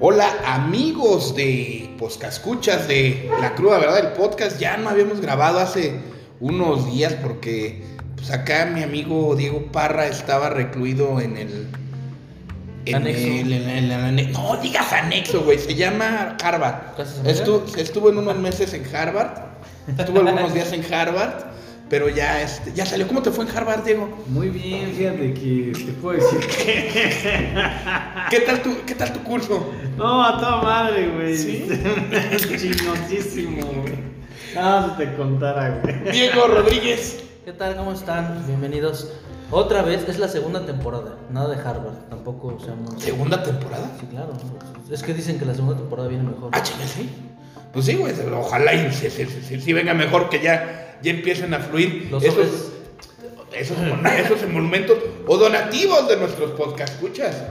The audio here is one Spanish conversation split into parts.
Hola amigos de Poscascuchas de La Cruda Verdad del podcast. Ya no habíamos grabado hace unos días porque pues acá mi amigo Diego Parra estaba recluido en el... En Anexo. el- en el- en el- no digas anexo, güey. Se llama Harvard. Estuvo, estuvo en unos meses en Harvard. Estuvo algunos días en Harvard. Pero ya, este, ya salió. ¿Cómo te fue en Harvard, Diego? Muy bien, fíjate que te puedo decir que. ¿Qué tal tu, qué tal tu curso? No, a toda madre, güey. ¿Sí? Chingosísimo, güey. Nada se te contara, güey. Diego Rodríguez. ¿Qué tal? ¿Cómo están? Bienvenidos. Otra vez, es la segunda temporada. Nada de Harvard. Tampoco seamos. ¿Segunda temporada? Sí, claro. Es que dicen que la segunda temporada viene mejor. Ah, chinga, sí. Pues sí, güey, ojalá y sí, sí, sí, sí, sí venga mejor que ya, ya empiecen a fluir Los esos, hombres- esos, esos emolumentos o donativos de nuestros podcast escuchas.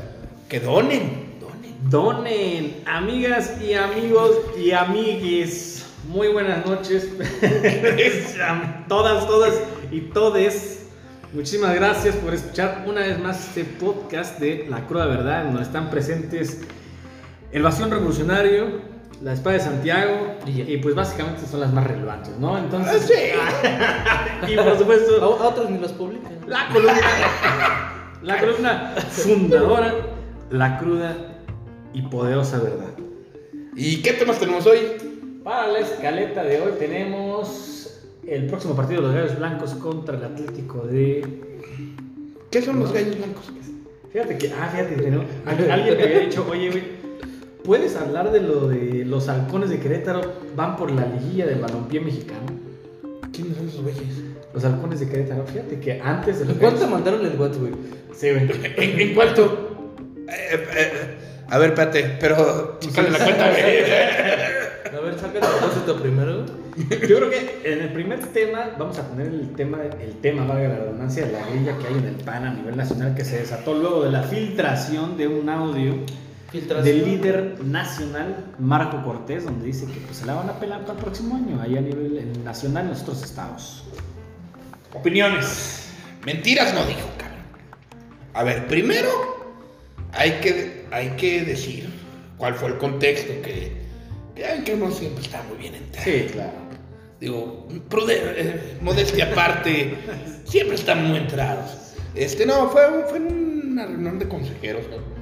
Que donen, donen. Donen, amigas y amigos y amigues. Muy buenas noches. todas, todas y todes. Muchísimas gracias por escuchar una vez más este podcast de La Cruda Verdad, en donde están presentes el Bastión Revolucionario, la Espada de Santiago Y pues básicamente son las más relevantes, ¿no? Ah, Entonces, sí. y por supuesto, A, otros ni los publican. la columna, la columna fundadora, la cruda y poderosa verdad. ¿Y qué temas tenemos hoy? Para la escaleta de hoy tenemos el próximo partido de los Gallos Blancos contra el Atlético de... ¿Qué son los gallos blancos? Fíjate que, ah, fíjate que no, al- alguien me había dicho, oye, güey, ¿puedes hablar de lo de los halcones de Querétaro van por la liguilla del balompié mexicano? ¿Quiénes son esos güeyes? Los halcones de Querétaro, fíjate que antes de los ¿Cuánto mandaron el WhatsApp, güey? Sí, güey. ¿En, en cuánto? Eh, eh, a ver, espérate, pero sale la cuenta, güey. A ver, saca el depósito primero. Yo creo que en el primer tema vamos a poner el tema, el tema, valga la redundancia, de la grilla que hay en el PAN a nivel nacional que se desató luego de la filtración de un audio Filtración. del líder nacional Marco Cortés, donde dice que pues, se la van a pelar para el próximo año, ahí a nivel en- nacional en los otros estados. Opiniones. Mentiras no dijo, cabrón. A ver, primero hay que, hay que decir cuál fue el contexto, que, que que uno siempre está muy bien enterado. Sí, claro. Digo, eh, modestia aparte, siempre están muy entrados. Este, no, fue, un- fue una reunión de consejeros, ¿no?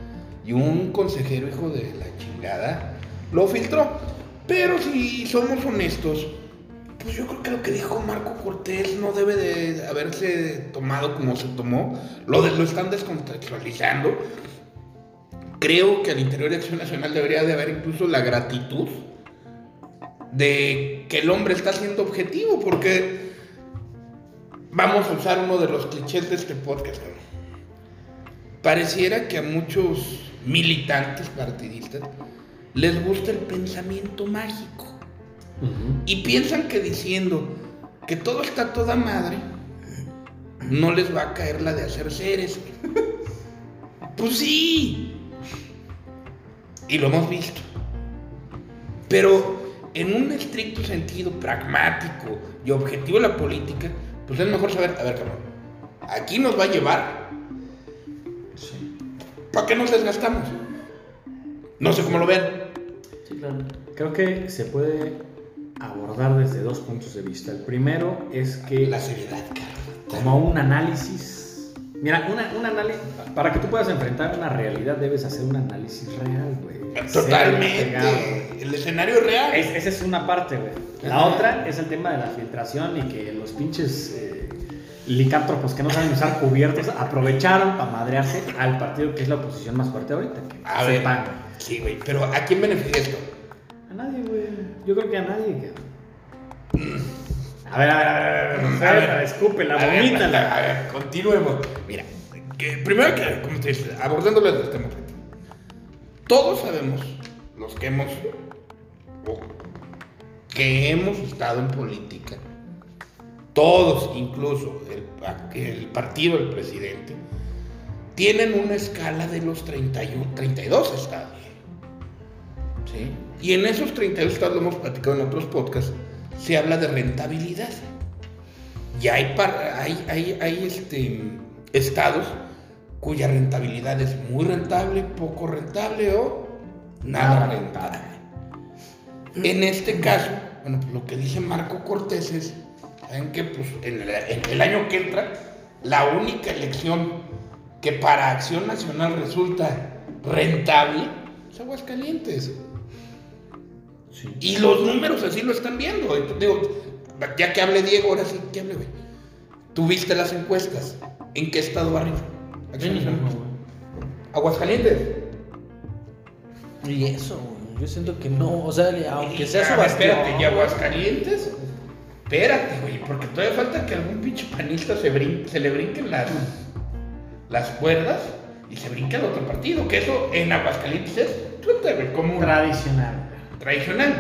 Y un consejero, hijo de la chingada, lo filtró. Pero si somos honestos, pues yo creo que lo que dijo Marco Cortés no debe de haberse tomado como se tomó. Lo, lo están descontextualizando. Creo que al interior de Acción Nacional debería de haber incluso la gratitud de que el hombre está siendo objetivo, porque vamos a usar uno de los clichés de este podcast. Pareciera que a muchos militantes partidistas les gusta el pensamiento mágico y piensan que diciendo que todo está toda madre, no les va a caer la de hacer seres. Pues sí. Y lo hemos visto. Pero en un estricto sentido pragmático y objetivo de la política, pues es mejor saber, a ver, cabrón, aquí nos va a llevar. ¿Para qué nos desgastamos? No sé cómo lo vean. Sí, claro. Creo que se puede abordar desde dos puntos de vista. El primero es que... La seriedad, cabrón. como un análisis. Mira, una, un análisis. Para que tú puedas enfrentar una realidad, debes hacer un análisis real, güey. Totalmente. Serio, pegado, güey. El escenario real. Es- esa es una parte, güey. La Ajá. otra es el tema de la filtración y que los pinches eh, licántropos que no saben usar cubiertos aprovecharon para madrearse al partido que es la oposición más fuerte ahorita. A ver. sepan. Sí, güey, pero ¿a quién beneficia esto? A nadie, güey. Yo creo que a nadie. A ver, a ver, a ver, a ver, A ver. escúpela, A ver, vomítala. A ver, continuemos. Mira, que primero que, como te dice, abordándolo desde este momento. Todos sabemos, los que hemos, o que hemos estado en política, todos, incluso el, pa- el partido del presidente, tienen una escala de los 31, 32 estados. ¿Sí? Y en esos 32 estados, lo hemos platicado en otros podcasts, se habla de rentabilidad. Y hay, hay, hay, hay este, estados cuya rentabilidad es muy rentable, poco rentable o nada rentada. En este caso, bueno, pues lo que dice Marco Cortés es, Pues en el, en el año que entra, la única elección que para Acción Nacional resulta rentable es Aguascalientes. Sí. Y los números así lo están viendo. Pues, Digo, ya que hable Diego, ahora sí, que hable, güey. Tú viste las encuestas. ¿En qué estado arriba? Acción Nacional. Aguascalientes. Y eso, yo siento que no, o sea, aunque sea su. Espérate, ¿y Aguascalientes? Espérate, güey, porque todavía falta que algún pinche panista se, brin- se le brinquen las, las cuerdas y se brinque al otro partido. Que eso en Aguascalientes es como Tradicional. tradicional.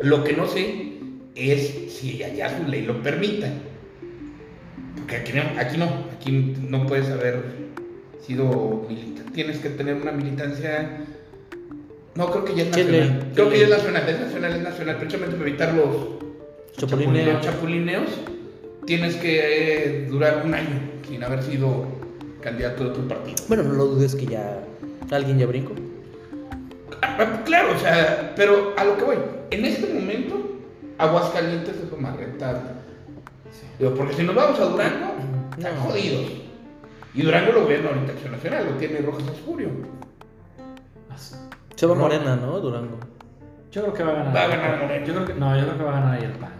Lo que no sé es si allá su ley lo permita. Porque aquí no, aquí no, aquí no puedes haber sido militante. Tienes que tener una militancia. No, creo que ya es ¿Qué nacional. Creo ¿Qué que ya es nacional, es nacional, es nacional. Precisamente para evitar los Chapulineo. chapulineos, tienes que eh, durar un año sin haber sido candidato de otro partido. Bueno, no lo dudes que ya alguien ya brincó. Ah, Claro, o sea, pero a lo que voy, en este momento, Aguascalientes es lo más rentable. Digo, porque si nos vamos a Durango, están No. jodidos. Y Durango lo gobierna ahorita Acción Nacional, lo tiene Rojas Oscurio. Se va. Morena, ¿no? Durango. Yo creo que va a ganar. Va a ganar Morena. Yo creo que, no, yo creo que va a ganar ahí el PAN.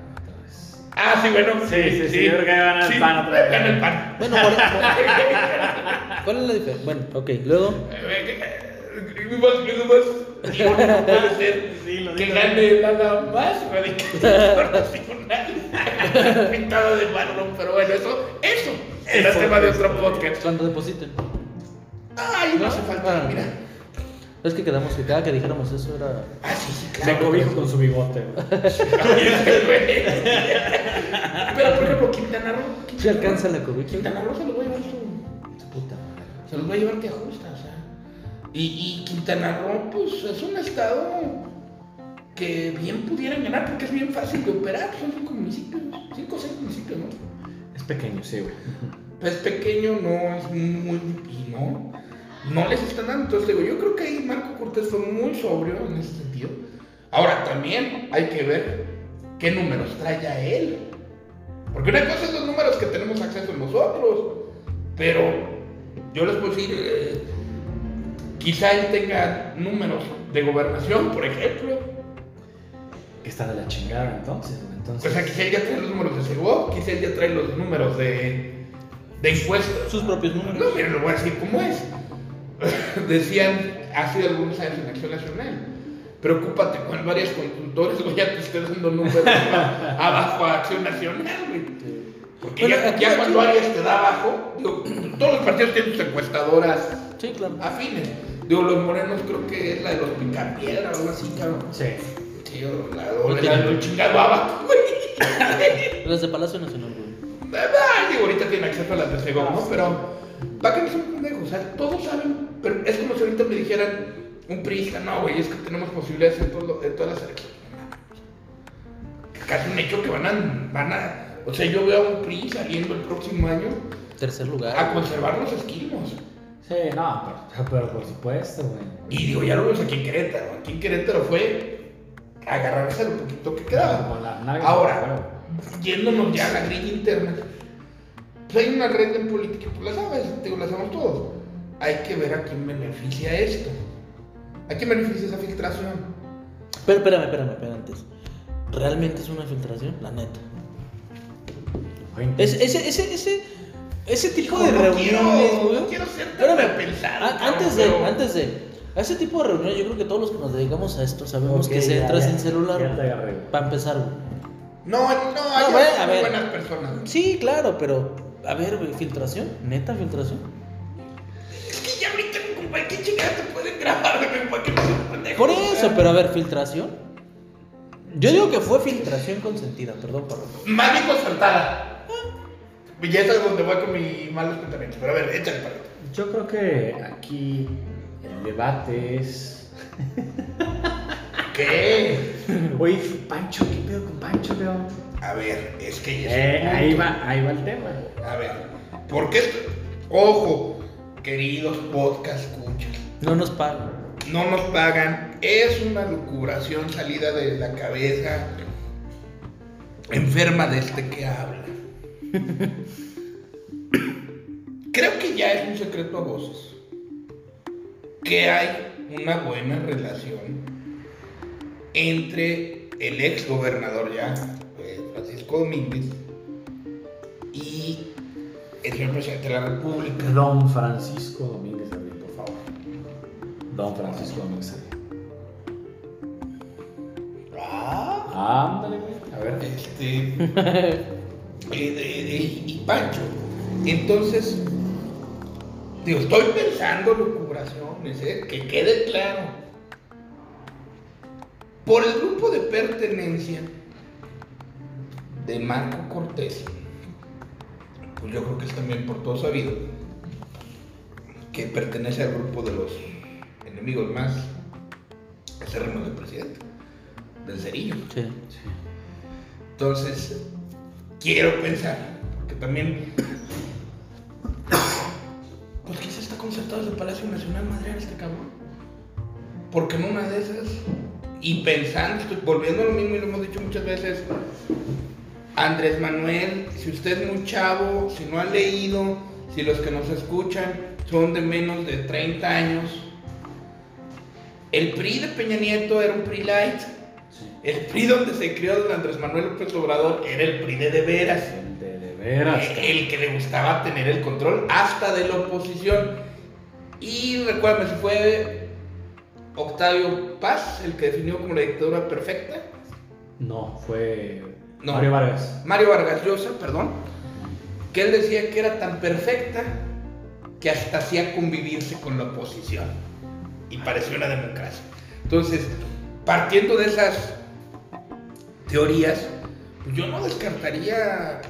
Ah, sí, bueno. Sí, sí, sí, yo creo que va a ganar el Sí, PAN otra vez. Gana el PAN. Bueno, Morena. ¿Cuál es la diferencia? Bueno, ok, luego. Más, más, no puede ser Sí, lo que gane nada más radical nacional pintado de marrón, pero bueno, eso, eso será tema de otro podcast. Cuando depositen. Ay, no hace falta, Ah, mira. Es que quedamos que cada que dijéramos eso era. Ah, sí, sí, Me claro. cobijo con su bigote. güey. Pero por ejemplo, Quintana Roo. Quintana Se Roo- alcanza la cobija. Quintana Roo se los va a llevar su, su puta madre. Se los va a llevar que ajusta, o sea. Y, y Quintana Roo, pues es un estado que bien pudieran ganar porque es bien fácil de operar. Son cinco municipios, cinco o seis municipios, ¿no? Es pequeño, sí, güey. Es pequeño, no es muy. Y no, no les están dando. Entonces, digo, yo creo que ahí Marco Cortés fue muy sobrio en ese sentido. Ahora, también hay que ver qué números trae ya él. Porque una cosa es los números que tenemos acceso nosotros. Pero yo les puedo decir, eh, quizá él tenga números de gobernación, por ejemplo. Que está de la chingada entonces. Entonces. O sea, quizá él ya trae los números de Segov, quizá él ya trae los números de, de impuestos. Sus propios números. No, miren, lo voy a decir cómo es. Decían hace algunos años en Acción Nacional. Preocúpate con varias consultores, güey, ya te esté dando números abajo a Acción Nacional, güey. Porque Bueno, ya, aquí- ya aquí- cuando Arias te da abajo, digo, todos los partidos tienen sus encuestadoras Sí, claro. afines. Digo, los morenos creo que es la de los picapiedra o algo así, cabrón. Sí. Sí, o la, o la del chingado abajo, güey. Las de Palacio Nacional, güey. Ah, digo, ahorita tienen acceso a las de Segov, ¿no? Pero, ¿para qué no son pendejos? O sea, todos saben, pero es como si ahorita me dijeran un priista, no, güey, es que tenemos posibilidades en, todo- en todas las elecciones. Casi un hecho que van a, van a, o sea, yo veo a un PRI saliendo el próximo año Tercer lugar. a conservar los esquimos. Sí, no, pero, pero por supuesto, güey. Y digo, ya lo vemos aquí en Querétaro. Aquí en Querétaro fue agarrarse lo poquito que quedaba. La Ahora, yéndonos ya a la grilla interna, pues hay una red en política, pues la sabes, digo, la sabemos todos. Hay que ver a quién beneficia esto. ¿A quién beneficia esa filtración? Pero espérame, espérame, espérame antes. ¿Realmente es una filtración? La neta. Oye, Es- ese, ese, ese, ese tipo de no reuniones, quiero, güey. no quiero ser antes de, pero- antes de. A ese tipo de reuniones, yo creo que todos los que nos dedicamos a esto sabemos que se ya, entra ya, sin celular. ya te agarré, güey. Para empezar, güey. No, no, hay güey, a muy ver. buenas personas. Sí, claro, pero. A ver, güey, filtración. ¿Neta filtración? Es que ya ahorita, compa, ¿qué chingada te pueden grabar, güey? ¿Para qué no seas pendejo? Por eso, pero a ver, filtración. Yo digo que fue filtración consentida, perdón, perdón. Más bien concertada. Y ya es donde voy con mis malos pensamientos. Pero a ver, échale para. Yo creo que aquí el debate es. ¿Qué? Oye, Pancho, ¿qué pedo con Pancho, León? A ver, es que ya Eh, ahí va, ahí va el tema. A ver, ¿por qué? Ojo, queridos podcast escuchas. No nos pagan. no nos pagan, es una lucubración salida de la cabeza enferma de este que habla. Creo que ya es un secreto a voces que hay una buena relación entre el ex gobernador ya, eh, Francisco Domínguez, y el señor presidente de la República. Don Francisco Domínguez Abril, por favor. Don Francisco Domínguez Abril. Ah, Ándale, güey. A ver. este. eh, y Pancho. Entonces, digo, estoy pensando lucubraciones, ¿eh? que quede claro. Por el grupo de pertenencia de Marco Cortés, pues yo creo que es también por todo sabido que pertenece al grupo de los enemigos más acérrimos del presidente, del Cerillo. Sí. Entonces, quiero pensar que también. Pues quizás está concertado desde el Palacio Nacional madrear este cabrón. Porque en una de esas, y pensando, volviendo a lo mismo y lo hemos dicho muchas veces, Andrés Manuel, si usted es muy chavo, si no ha leído, si los que nos escuchan son de menos de 30 años, el PRI de Peña Nieto era un PRI light. El PRI donde se crió don Andrés Manuel López Obrador era el PRI de de veras. De, de veras. El que le gustaba tener el control hasta de la oposición. Y recuérdame, si fue Octavio Paz el que definió como la dictadura perfecta. No, fue No. Mario Vargas. Mario Vargas Llosa, perdón. Que él decía que era tan perfecta que hasta hacía convivirse con la oposición. Y parecía una democracia. Entonces, partiendo de esas teorías, pues yo no descartaría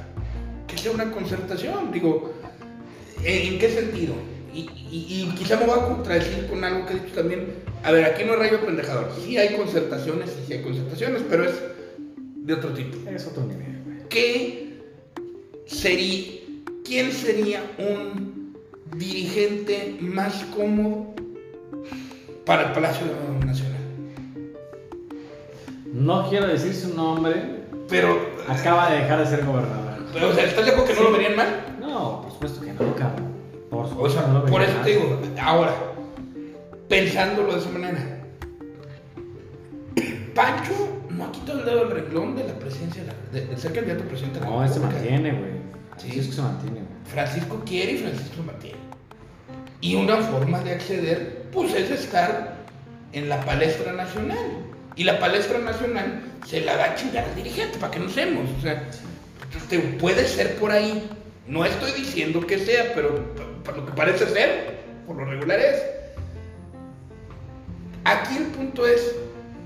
que sea una concertación. Digo, ¿en, en qué sentido? Y, y- y quizá me voy a contradecir con algo que he dicho también. A ver, aquí no es rayo pendejador. Sí hay concertaciones, sí hay concertaciones, pero es de otro tipo. Es otro nivel. ¿Qué sería, quién sería un dirigente más cómodo para el Palacio Nacional? No quiero decir su nombre. Pero, Acaba de dejar de ser gobernador. pero, o sea, ¿estás de acuerdo que no lo verían mal? No, por supuesto que no, cabrón. Por O sea, no eso te digo, ahora, pensándolo de esa manera, Pancho no ha quitado el dedo del renglón de la presidencia, de, de- ser candidato a presidente No, se mantiene, güey. Sí, se mantiene. Francisco quiere y Francisco mantiene. Y una forma de acceder, pues es estar en la palestra nacional. Y la palestra nacional se la da a chingar al dirigente, para que no seamos. O sea, te- puede ser por ahí. No estoy diciendo que sea, pero lo que parece ser, por lo regular es. Aquí el punto es,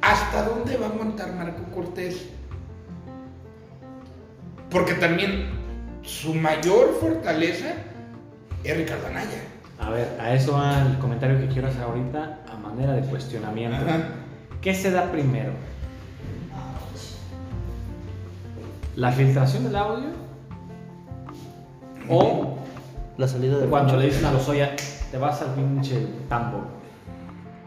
¿hasta dónde va a aguantar Marco Cortés? Porque también su mayor fortaleza es Ricardo Anaya. A ver, a eso va el comentario que quiero hacer ahorita a manera de cuestionamiento. Ajá. ¿Qué se da primero? ¿La filtración del audio? ¿O La salida de cuando Pancho. le dicen a Lozoya, te vas al pinche tambo?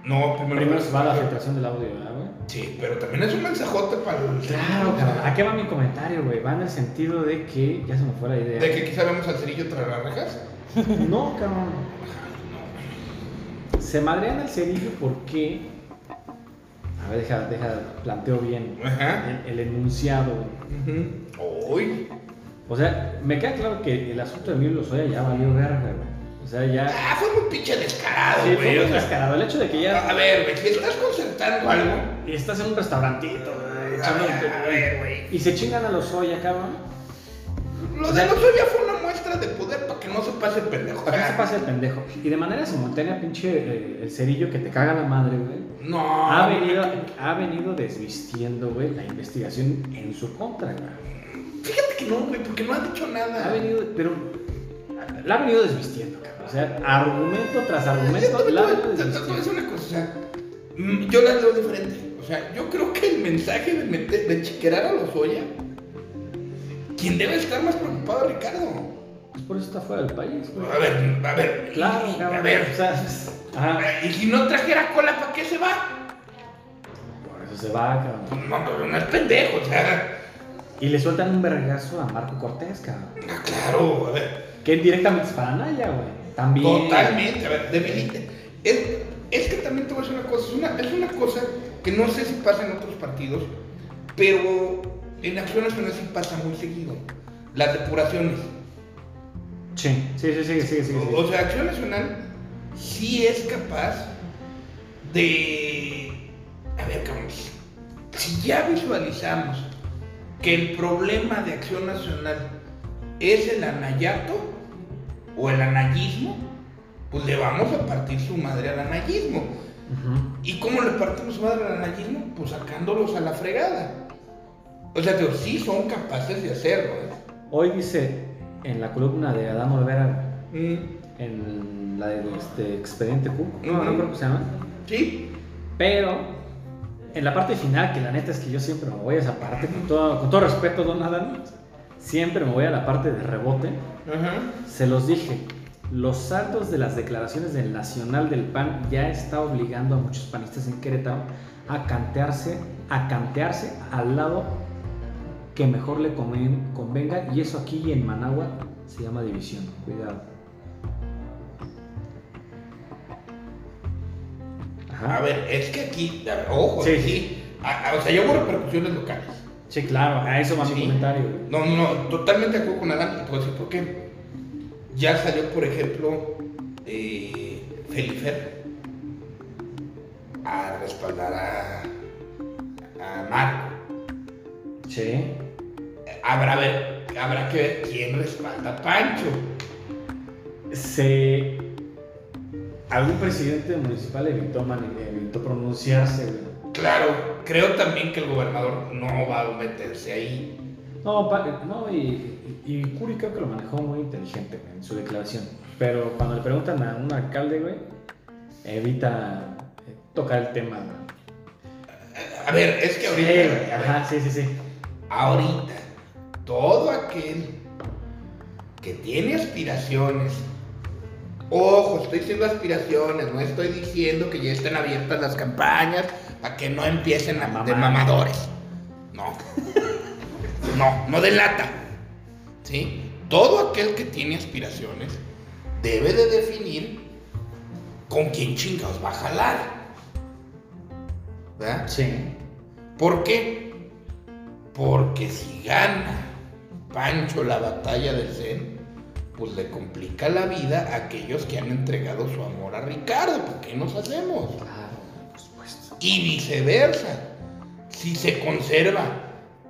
No, primero, Primero se va la filtración del audio, ¿verdad, güey? Sí, pero también es un mensajote para el. Claro, cabrón. ¿A qué va mi comentario, güey? Va en el sentido de que. Ya se me fue la idea. De que quizá vemos al cerillo tras las rejas. No, cabrón. Se madrean al cerillo porque. A ver, deja, deja, planteo bien Ajá. el, el enunciado. güey. Ujú. Uy. O sea, me queda claro que el asunto de Emilio Lozoya ya valió verga, güey. O sea, ya. Ah, fue muy pinche descarado, Sí, güey. fue o muy sea, descarado. El hecho de que ya. A ver, güey, si estás concertando algo. Y estás en un restaurantito, güey. A ver, echándote- a ver, güey. Y se chingan a Lozoya, cabrón. Lo de nosotros ya fue una muestra de poder para que no se pase el pendejo. Para que se pase el pendejo. Y de manera simultánea, pinche eh, el cerillo que te caga la madre, güey. No. ha venido, ha venido desvistiendo, güey, la investigación en su contra, güey. Fíjate que no, güey, porque no ha dicho Ha nada. venido, pero la ha venido desvistiendo, cabrón. O sea, argumento tras argumento, te la ha venido desvistiendo. decir una cosa, o sea, mm, yo la leo diferente. O sea, yo creo que el mensaje de, meter, de chiquerar a los Oya, quien debe estar más preocupado es Ricardo. Pues por eso está fuera del país, güey. A ver, a ver. Claro, y- cabrón. A ver. O sea, ajá. Y si no trajera cola, ¿para qué se va? Por eso se va, cabrón. No, no, no es pendejo, o sea. Y le sueltan un vergazo a Marco Cortés, cabrón. ah, Claro, a ver. Que directamente es para Naya, güey. También. Totalmente, a ver, debilita. Es, es que también te voy a decir una cosa, es una, es una cosa que no sé si pasa en otros partidos, pero en Acción Nacional sí pasa muy seguido. Las depuraciones. Sí, sí, sí, sí, sí, sí. sí. O, o sea, Acción Nacional sí es capaz de... A ver, cabrón, si ya visualizamos que el problema de Acción Nacional es el anayato o el anayismo, pues le vamos a partir su madre al anayismo. ¿Y cómo le partimos su madre al anayismo? Pues sacándolos a la fregada. O sea, digo, sí son capaces de hacerlo. ¿eh? Hoy dice en la columna de Adán Olvera, Mm, en la de este Expediente Q, no, no creo que se llama, Sí, pero en la parte final, que la neta es que yo siempre me voy a esa parte, con todo, con todo respeto, don Adán, siempre me voy a la parte de rebote. Se los dije, los saltos de las declaraciones del Nacional del PAN ya está obligando a muchos panistas en Querétaro a cantearse, a cantearse al lado que mejor le conven- convenga y eso aquí en Managua se llama división. Cuidado. A ver, es que aquí, ojo, Sí. sí. A- a- o sea, yo hubo repercusiones locales. Sí, claro, a eso va mi Sí. comentario. No, no, no, totalmente de acuerdo con Adán, y te voy a decir por qué. Ya salió, por ejemplo, eh, Felifer a respaldar a, a Marco. Sí. Habrá, ver, habrá que ver quién respalda a Pancho. Se... Algún presidente municipal evitó, evitó pronunciarse, güey. Claro, creo también que el gobernador no va a meterse ahí. No, no y, y, y Curi creo que lo manejó muy inteligente güey, en su declaración. Pero cuando le preguntan a un alcalde, güey, evita eh, tocar el tema. güey. A ver, es que ahorita, Sí, güey, ajá, sí, sí, sí. ahorita, todo aquel que tiene aspiraciones, ojo, estoy diciendo aspiraciones, no estoy diciendo que ya estén abiertas las campañas a que no empiecen a, de mamadores. No. No, no delata. ¿Sí? Todo aquel que tiene aspiraciones debe de definir con quién chingados va a jalar. ¿Verdad? Sí. ¿Por qué? Porque si gana Pancho la batalla del Zen, pues le complica la vida a aquellos que han entregado su amor a Ricardo. ¿Por qué nos hacemos? Claro, por supuesto. Y viceversa. Si se conserva,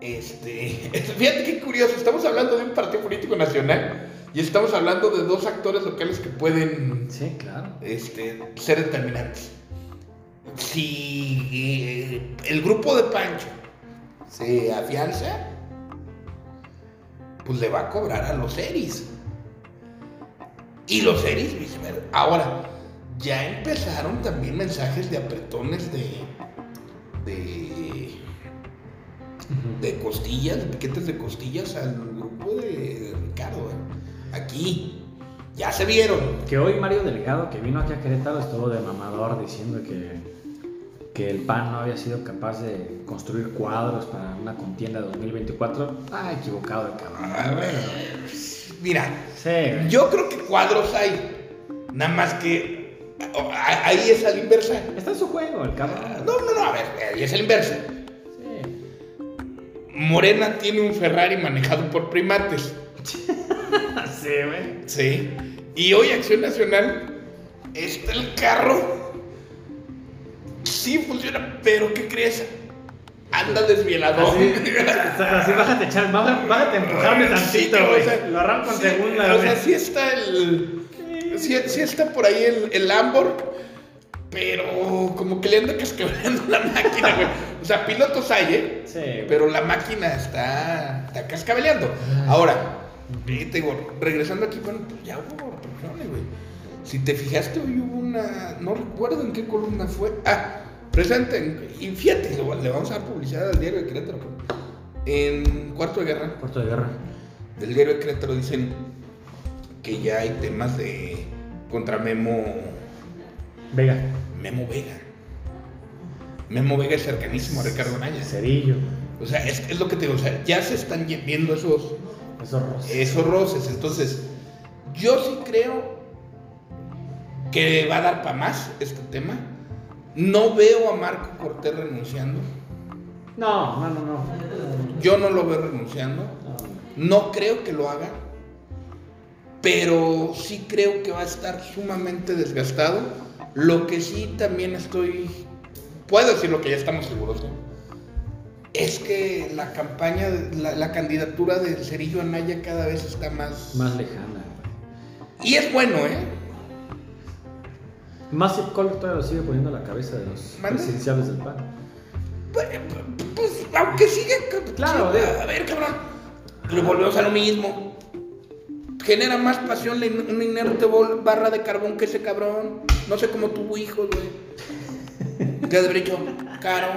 este. Fíjate qué curioso, estamos hablando de un partido político nacional y estamos hablando de dos actores locales que pueden Sí, claro. este, ser determinantes. Si eh, el grupo de Pancho se afianza, pues le va a cobrar a los Eris. Y los Eris viceversa. Ahora, ya empezaron también mensajes de apretones de. de. de costillas, de piquetes de costillas al grupo de Ricardo. ¿eh? Aquí. Ya se vieron. Que hoy Mario Delgado, que vino aquí a Querétaro, estuvo de mamador diciendo que, que el PAN no había sido capaz de construir cuadros para una contienda de 2024. Ah, equivocado el cabrón. A ver, Mira, Sí, yo creo que cuadros hay. Nada más que ahí es a la inversa. Está en su juego, el cabrón. No, no, no, a ver, ahí es a la inversa. Sí. Morena tiene un Ferrari manejado por primates. Sí, güey. Sí. Y hoy Acción Nacional está el carro. Sí funciona, pero ¿qué crees? Anda desvielado. Así, así bájate, Chal, bájate, a empujarme Sí, tantito, o güey. sea, Lo arranco en sí, segunda, O sea, sí está el. Sí, sí está por ahí el, el Lambor, pero como que le anda cascabeleando la máquina, güey. O sea, pilotos hay, ¿eh? Sí. Pero la máquina está, está cascabeleando. Ahora, eh, te digo, regresando aquí, bueno, pues ya hubo güey. Si te fijaste, hoy hubo una. No recuerdo en qué columna fue. Ah, presente. en- Y fíjate, le vamos a dar publicidad al diario de Querétaro. En Cuarto de Guerra Puerto de guerra. del diario de Querétaro dicen, que ya hay temas de contra Memo Vega. Memo Vega. Memo Vega es cercanísimo a Ricardo Anaya. Cerillo. O sea, es, es lo que te digo, o sea, ya se están viendo esos, Esos roces. esos roces. Entonces, yo sí creo que va a dar para más este tema. No veo a Marco Cortés renunciando. No, no, no, no. Yo no lo veo renunciando. No. Creo que lo haga. Pero sí creo que va a estar sumamente desgastado. Lo que sí también estoy. Puedo decir lo que ya estamos seguros, ¿no? Es que la campaña, la, la candidatura de Cerillo Anaya cada vez está más. Más lejana. Y es bueno, ¿eh? Massive Color todavía lo sigue poniendo a la cabeza de los presidenciales del PAN. Pues, pues, aunque siga. Claro, sí, de- a ver, cabrón. Pero volvemos a lo mismo. Genera más pasión una inerte barra de carbón que ese cabrón. No sé cómo tuvo hijos, güey. Que haber dicho, Caro,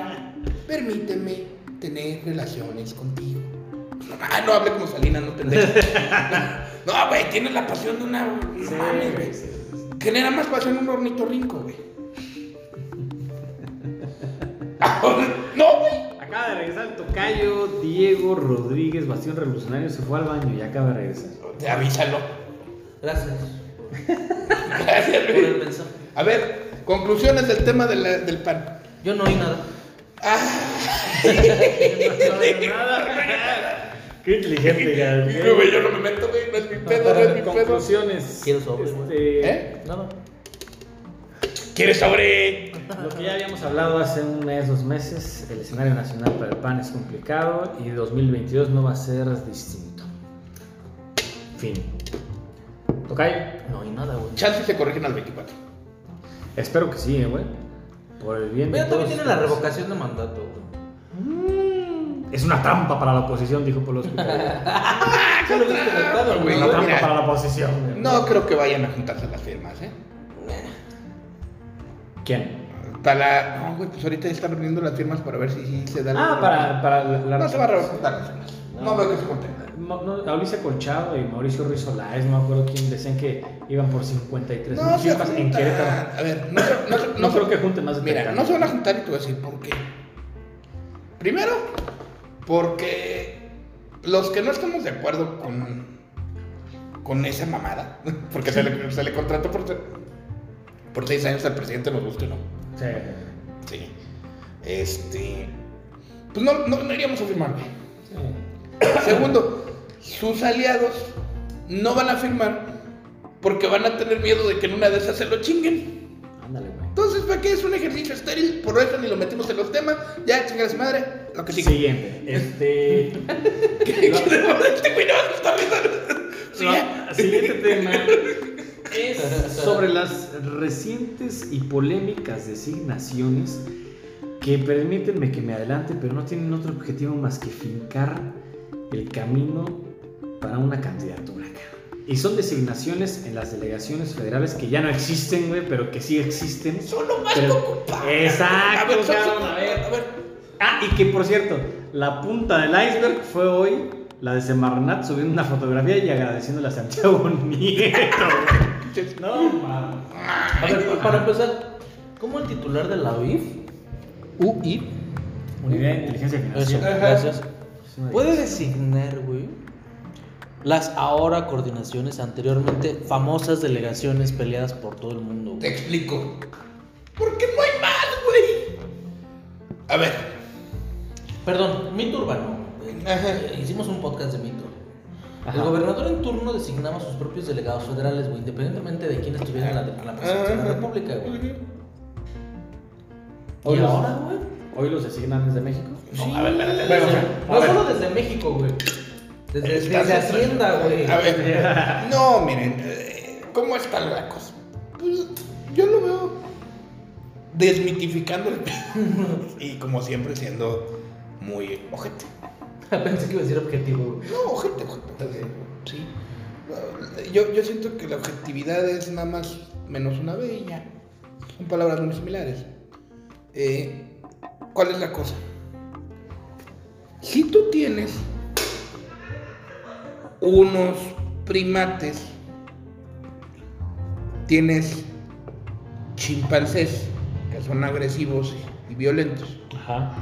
permíteme tener relaciones contigo. Ah, no hable como Salina, no pendejo. No, güey, tienes la pasión de una. No mames, güey. Genera más pasión un ornitorrinco, güey. no, güey. Acaba de regresar el tocayo Diego Rodríguez, Bastión Revolucionario, se fue al baño y acaba de regresar. Te avísalo. Gracias Gracias, por el güey. mensaje. A ver, conclusiones del tema de la- del pan. Yo no oí nada. Qué inteligente, ya. Sí, güey, yo no me meto, güey, no es mi pedo, no es mi pedo. Conclusiones. Quiero sobre, güey. Este, ¿Eh? Nada. ¿Quieres sobre? Lo que ya habíamos hablado hace un mes, dos meses, el escenario nacional para el PAN es complicado y 2022 no va a ser distinto. Fin. Tocayo. No oí nada, güey. Chances se corrigen al 24. Espero que sí, eh, güey. Por el bien de Pero también todos tiene la revocación de mandato, güey. Es una trampa para la oposición, dijo Polo Hospital. ¿Qué lo viste votado, güey. Es una trampa mira. para la oposición. güey. No creo que vayan a juntarse las firmas, ¿eh? ¿Quién? Para la... No, güey, pues ahorita ya están reuniendo las firmas para ver si, si se da la- Ah, para, para la, la- No se va a juntar las firmas. No veo que se junten. No, no, Alicia Colchado y Mauricio Ruiz Solás, no me acuerdo quién decían que iban por 53 No mil se firmas en Querétaro. juntan. A ver, no, se- no, se- No se- creo que junten más de Mira, 30. no se van a juntar y te voy a decir por qué. Primero, porque los que no estamos de acuerdo con, con esa mamada, porque se le, se le contrató por, por seis años al presidente, nos guste o no. Sí. Sí. Este. Pues no, no, no iríamos a firmar, sí. Segundo, sus aliados no van a firmar porque van a tener miedo de que en una de esas se lo chinguen. Ándale, güey. Entonces, ¿para qué es un ejercicio estéril? Por eso ni lo metimos en los temas. Ya, su madre. Lo que sigue. Siguiente. Este. ¿Qué- güey no siguiente tema es sobre las recientes y polémicas designaciones que permítanme que me adelante, pero no tienen otro objetivo más que fincar el camino para una candidatura. Y son designaciones en las delegaciones federales que ya no existen, güey, pero que sí existen. Son lo más Pero-. Exacto, cabrón, a ver. a ver. Ah, y que por cierto, la punta del iceberg fue hoy la de Semarnat subiendo una fotografía y agradeciéndole a Santiago Nieto. güey. No, mames. A ver, pa- para empezar, ¿cómo el titular de la UIF, UIF, Unidad de Inteligencia eso, Financiera. gracias, puede designar, güey, las ahora coordinaciones anteriormente famosas delegaciones peleadas por todo el mundo, Te explico. Porque no hay más, güey. A ver. Perdón, mito urbano. Ajá. Hicimos un podcast de mito. Ajá. El gobernador en turno designaba sus propios delegados federales, güey, independientemente de quién estuviera en la, en la presidencia de la. República, güey. Y Hoy los- ahora, güey. Hoy los designan desde México. Sí, a ver, espérate. o sea, a no ver. solo desde México, güey. Desde, Estás- Hacienda, güey. A ver. No, miren. eh, ¿Cómo está la cosa? Pues yo lo veo desmitificando el y como siempre siendo muy ojete. Pensé que iba a decir objetivo. No, ojete, ojete. Sí. Yo, yo siento que la objetividad es nada más menos una B y ya. Son palabras muy similares. Eh, ¿Cuál es la cosa? Si tú tienes unos primates tienes chimpancés, que son agresivos y violentos. Ajá.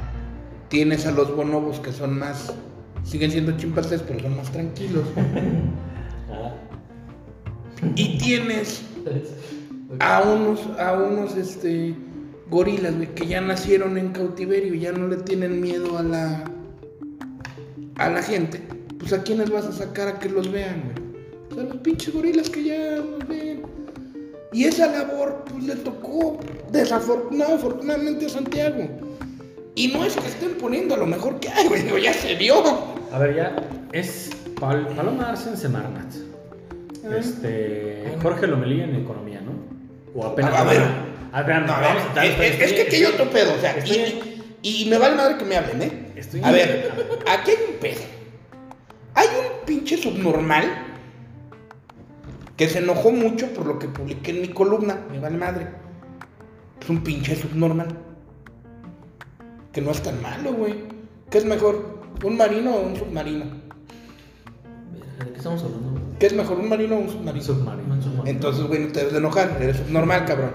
Tienes a los bonobos, que son más, siguen siendo chimpancés, pero son más tranquilos. Ajá. Y tienes a unos, a unos, este, gorilas, güey, que ya nacieron en cautiverio y ya no le tienen miedo a la, a la gente. Pues a quiénes vas a sacar a que los vean, güey. O sea, los pinches gorilas que ya los ven. Y esa labor, pues le tocó desafortunado, afortunadamente a Santiago. Y no es que estén poniendo a lo mejor que hay, güey, ya se vio. A ver, ya es Pal- Paloma Arce en Semarnat. Este, Jorge Lomelí en Economía, ¿no? O apenas. A ver. A ver, No, a vamos ver, a es, es- es que aquí hay otro pedo, o sea, y, y me vale madre que me hablen, ¿eh? Estoy- A ver, aquí hay un pedo. Hay un pinche subnormal que se enojó mucho por lo que publiqué en mi columna, me vale madre. Es un pinche subnormal. Que no es tan malo, güey. ¿Qué es mejor? ¿Un marino o un submarino? ¿De qué estamos hablando? ¿Qué es mejor, un marino o un submarino? Submarino. Un submarino. Entonces, güey, no te debes de enojar, eres subnormal, cabrón.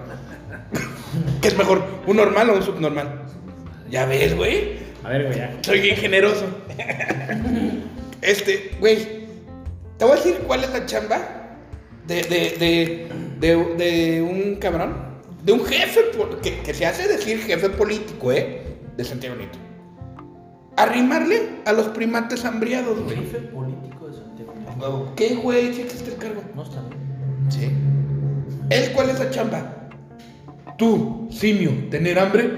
¿Qué es mejor, un normal o un subnormal? Ya ves, güey. A ver, güey, ya. Soy bien generoso. Este, güey, te voy a decir cuál es la chamba de, de, de, de, de un cabrón, de un jefe, que se hace decir jefe político, ¿eh? De Santiago Nieto. Arrimarle a los primates hambriados, güey. Jefe político de Santiago. ¿Qué, güey? Si existe el cargo. No está bien. Sí. ¿Él cuál es la chamba? Tú, simio, tener hambre,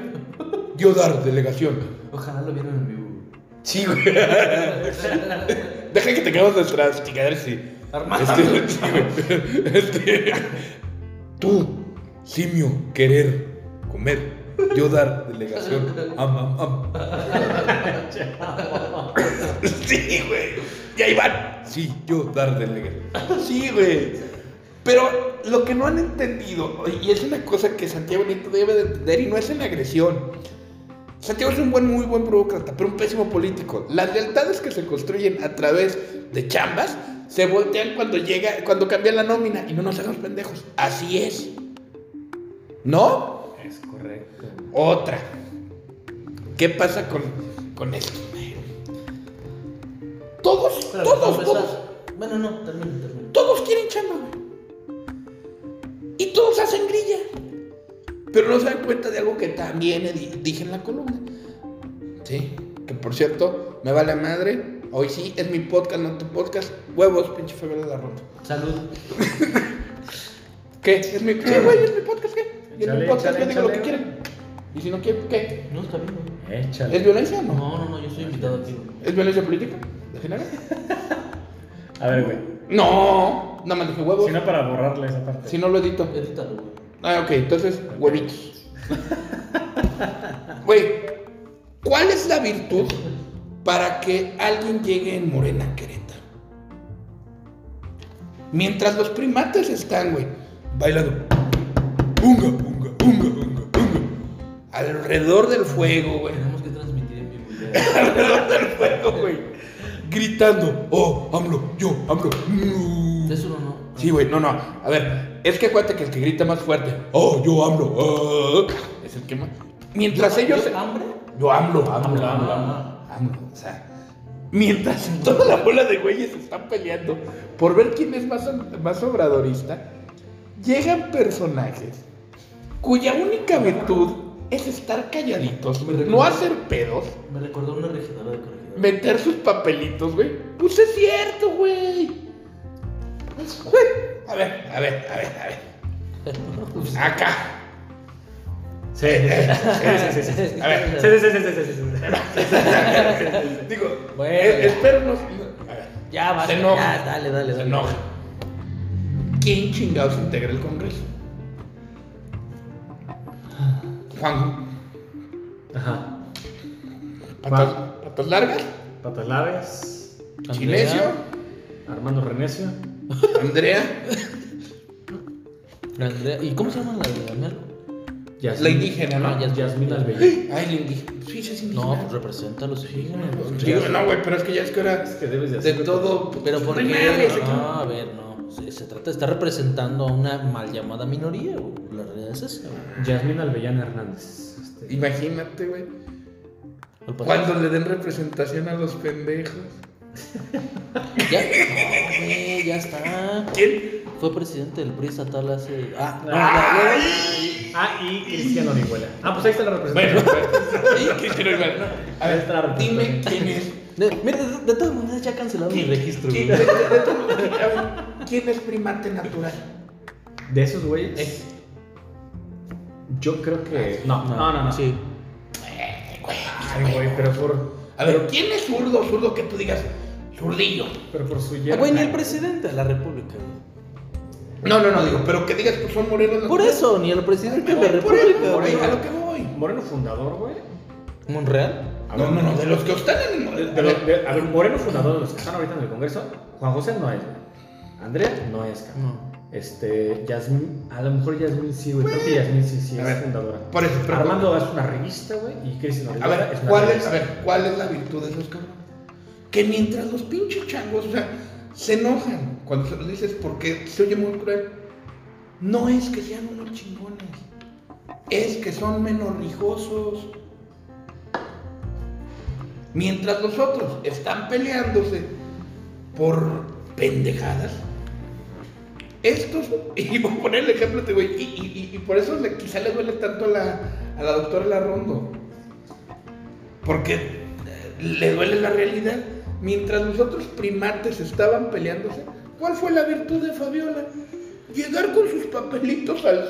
yo dar delegación. Ojalá lo vieran en vivo. Sí, güey. Deja que tengamos nuestras chingaderas y. Este, sí, güey. Este, tú, simio, querer, comer, yo dar delegación. Am, am, am. Sí, güey. Y ahí van. Sí, yo dar delegación. Sí, güey. Pero lo que no han entendido, y es una cosa que Santiago Nieto debe de entender y no es en agresión. Santiago es un buen, muy buen burócrata, pero un pésimo político. Las lealtades que se construyen a través de chambas se voltean cuando llega, cuando cambia la nómina y no nos hagamos pendejos. Así es. ¿No? Otra. ¿Qué pasa con, con esto? Todos, Espérame, todos, todos, empezar. Bueno, no, termina, termina. todos quieren chamba, güey. Y todos hacen grilla. Pero no se dan cuenta de algo que también di- dije en la columna. Sí, que por cierto, me vale madre. Hoy sí, es mi podcast, no tu podcast. Huevos, pinche febrero de la ronda. Salud. ¿Qué? ¿Es mi, sí, güey, es mi podcast, ¿qué? Y en mi podcast yo digo lo que échale. Y si no quieren, ¿qué? No, está bien. güey. Échale. ¿Es violencia o no? No, no, no, yo soy invitado aquí. güey. ¿Es violencia política? ¿De género? A ver, güey. No, nada más dije huevos. Si no, para borrarle esa parte. Si no lo edito. Edítalo, güey. Ah, ok, entonces, huevitos. Güey, ¿cuál es la virtud para que alguien llegue en Morena a Querétaro? Mientras los primates están, güey, bailando. Unga, unga, unga, unga. Alrededor del fuego, güey. Tenemos que transmitir en vivo. Alrededor del fuego, güey. Gritando. Oh, AMLO, yo, AMLO. mm. Eso no, no. Sí, güey, no, no. A ver, es que acuérdate que el que grita más fuerte, oh, yo AMLO, ah", es el que más. Mientras ellos. ¿Hambre? Yo AMLO, AMLO, AMLO, AMLO, AMLO. AMLO. O sea, mientras toda la bola de güeyes están peleando por ver quién es más, más obradorista, llegan personajes cuya única virtud es estar calladitos, no hacer pedos, Me recordó una regidora de corregidora. meter sus papelitos, güey. Pues es cierto, güey. A ver, a ver, a ver, a ver. Acá. Sí, sí, sí, sí, sí, sí, sí. A ver. Sí, sí, sí, sí, sí, sí, sí. Digo, Bueno, eh, ya. espérenos. A ver, Ya, va. Se enoja. Ya, dale, dale, se dale. enoja. ¿Quién chingados integra el Congreso? Juan. Ajá. Patas, Juan. patas largas. Patas largas. Chinesio. Armando Renecio. Andrea. Andrea. ¿Y cómo se llama la de Damián? La indígena, ¿no? Ah, Yasmín. Yasmín Albello. Ay, la indígena. Sí, sí, es indígena. No, pues represéntalo, sí. Sí, no, güey, pero es que ya es que ahora Es que debes de de hacer todo. Pero ¿por qué? No, a ver, no. Se, se trata de estar representando a una mal llamada minoría, güey. La realidad es esa, güey. Yasmín Albellán Hernández. Este, Imagínate, güey. Cuando le den representación a los pendejos. Ya, no, güey, ya está. ¿Quién? Fue presidente del PRI estatal hace. Ah, no, Ah, ya, ah, y Cristiano Orihuela. Ah, pues ahí está la Bueno, representación. sí, Cristiano Igual. A Ahí está la ver, dime quién es. De, mira, de, de todas maneras ya cancelaron mi registro, ¿Quién, güey. de- de- a ver, ¿quién es primate natural? De esos güeyes, Eh, yo creo que. No, no, no. no. Sí. Ay, güey, pero por. A ver, ¿quién es zurdo? Zurdo que tú digas, zurdillo. Pero por su Ah, yerna. güey, ni el presidente de la República, güey. No, no, no, digo, pero que digas que son morenos. Por naturales. eso, ni el presidente de la Por eso, República, güey. a lo que voy. Moreno fundador, güey. ¿Monreal? A No, ver, no, no, de los que están en el. de a ver, Moreno fundador de los que están ahorita en el Congreso, Juan José no es, güey. Andrea no es, cabrón. No. Este, Yasmín, a lo mejor Yasmín sí, güey. Creo que Yasmín sí, sí A es ver, fundadora. Por eso, pero. Armando es una revista, güey, y Cristian A Orihuela ver, es una ¿cuál es, a ver, ¿cuál es la virtud de esos cabrones? Que mientras los pinches changos, o sea, se enojan cuando se los dices porque se oye muy cruel. No es que sean unos chingones, es que son menos rijosos. Mientras los otros están peleándose por pendejadas, estos, y voy a poner el ejemplo de güey, y, y- por eso le- quizá le duele tanto a la, a la doctora Larrondo. Porque eh, le duele la realidad. Mientras los otros primates estaban peleándose, ¿cuál fue la virtud de Fabiola? Llegar con sus papelitos al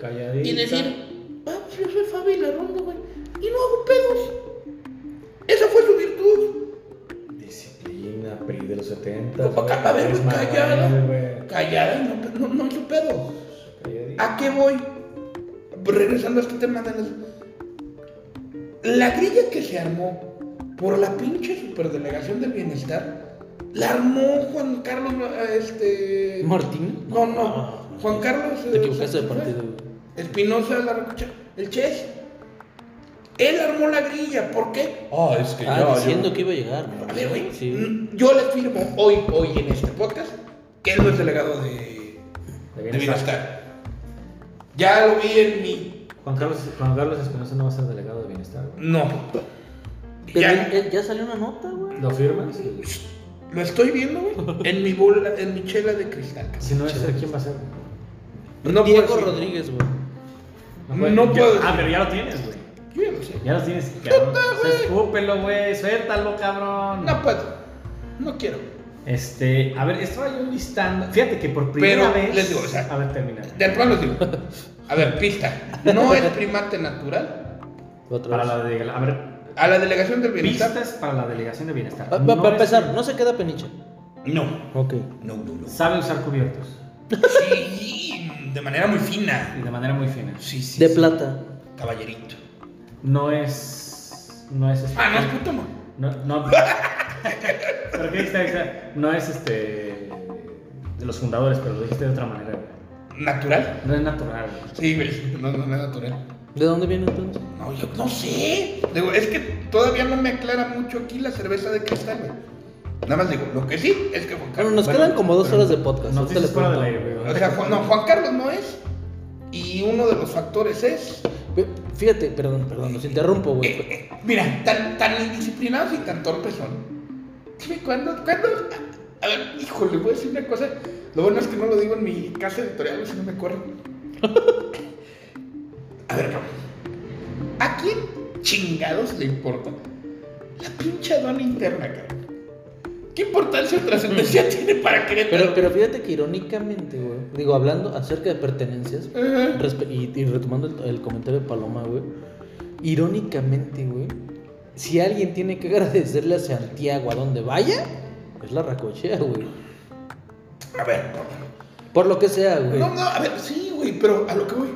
Calladita. y decir, ah, pues yo soy Fabiola Larrondo, güey, y no hago pedos. Esa fue su virtud. PRI de los 70. A ver, güey, callada. Callada no, no, no hizo pedo. Calladita. ¿A qué voy? Regresando a este tema de las... La grilla que se armó por la pinche superdelegación del bienestar, la armó Juan Carlos, este... ¿Martín? No, no, Juan Carlos... Te eh, equivocaste de ¿cómo se partido. Espinosa, la el Ches. Él armó la grilla, ¿por qué? Ah, es que Ah, diciendo que iba a llegar. A ver, güey, Sí. yo le firmo hoy, hoy en este podcast que él no es delegado de, De de bienestar. Ya lo vi en mi... Juan Carlos, Juan Carlos Espinosa no va a ser delegado de bienestar, güey. No. Pero Ya, él- él- ya salió una nota, güey. ¿Lo firmas? lo estoy viendo, güey, en mi bola, en mi chela de cristal. Si no es él, ¿quién va a ser? No Diego. Rodríguez, güey. puede- No puedo Ah, pero ya lo tienes, güey. Yo ya lo sé. Ya lo tienes, cabrón. Puta, O sea, güey. escúpelo, güey. Suéltalo, cabrón. No puedo. No quiero. Este, a ver, estaba yo listando. Fíjate que por primera Pero, vez. les digo, o sea, A ver, termina. De antemano les digo. A ver, pista. No es primate natural. Otra Para vez. la de, a ver, A la delegación del bienestar. pistas para la delegación de bienestar. Ah, No para es- empezar, no se queda peniche. No. Ok. No, no, no. Sabe usar cubiertos. Sí, de manera muy fina. Y de manera muy fina. Sí, sí. De sí. plata. Caballerito. No es. No es este. Ah, no es puto, no. No, no. ¿Pero qué dijiste? dijiste? No es este. De los fundadores, pero lo dijiste de otra manera, güey. ¿Natural? No es natural, güey. Sí, güey. No, no, no es natural. ¿De dónde viene entonces? No, yo no sé. Digo, es que todavía no me aclara mucho aquí la cerveza de cristal, güey. Nada más digo, lo que sí es que Juan Bueno, Carlos. nos bueno, quedan como dos horas de podcast. No te les fuera del aire, güey. O sea, Juan, no, Juan Carlos no es. Y uno de los factores es. Fíjate, perdón, perdón, los interrumpo, güey. eh, eh, mira, tan, tan indisciplinados y tan torpes son. Dime, ¿cuándo? ¿Cuándo? A ver, híjole, voy a decir una cosa. Lo bueno es que no lo digo en mi casa editorial, si no me corren. A ver. ¿A quién chingados le importa la pinche aduana interna, cabrón? ¿Qué importancia o trascendencia tiene para Querétaro? Pero, pero fíjate que irónicamente, güey, digo, hablando acerca de pertenencias, y, y retomando el, el comentario de Paloma, güey, irónicamente, güey, si alguien tiene que agradecerle a Santiago a donde vaya, es la racochea, güey. A ver, Por lo que sea, güey. No, no, a ver, sí, güey, pero a lo que voy.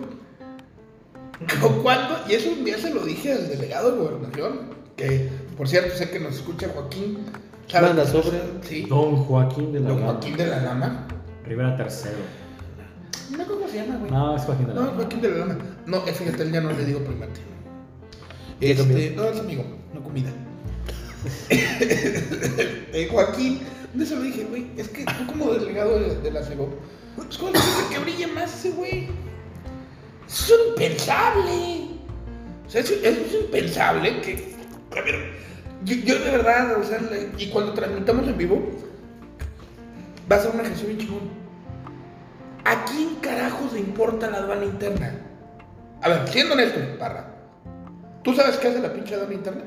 ¿Cu- ¿Cuándo? Y eso un día se lo dije al delegado de gobernación, que por cierto sé que nos escucha Joaquín. Manda sobre. Sí, Don Joaquín de la don Lama. Joaquín de la Lama. Rivera tercero. No cómo se llama, güey. No, es Joaquín de la No, Lama. Joaquín de la Lama. No, eh, fíjate, ya no le digo primate. ¿Qué Este, no, es amigo, no comida. Eh, Joaquín, de eso le dije, güey, es que tú como delegado de, de la CEGO, pues ¿cómo le dices que brille más ese güey? Eso es impensable. O sea, eso, eso es impensable que, a ver, yo, yo de verdad, o sea, le- y cuando transmitamos en vivo, va a ser una gestión bien chingón. ¿A quién carajos le importa la aduana interna? A ver, siendo honesto, Parra, ¿tú sabes qué hace la pinche aduana interna?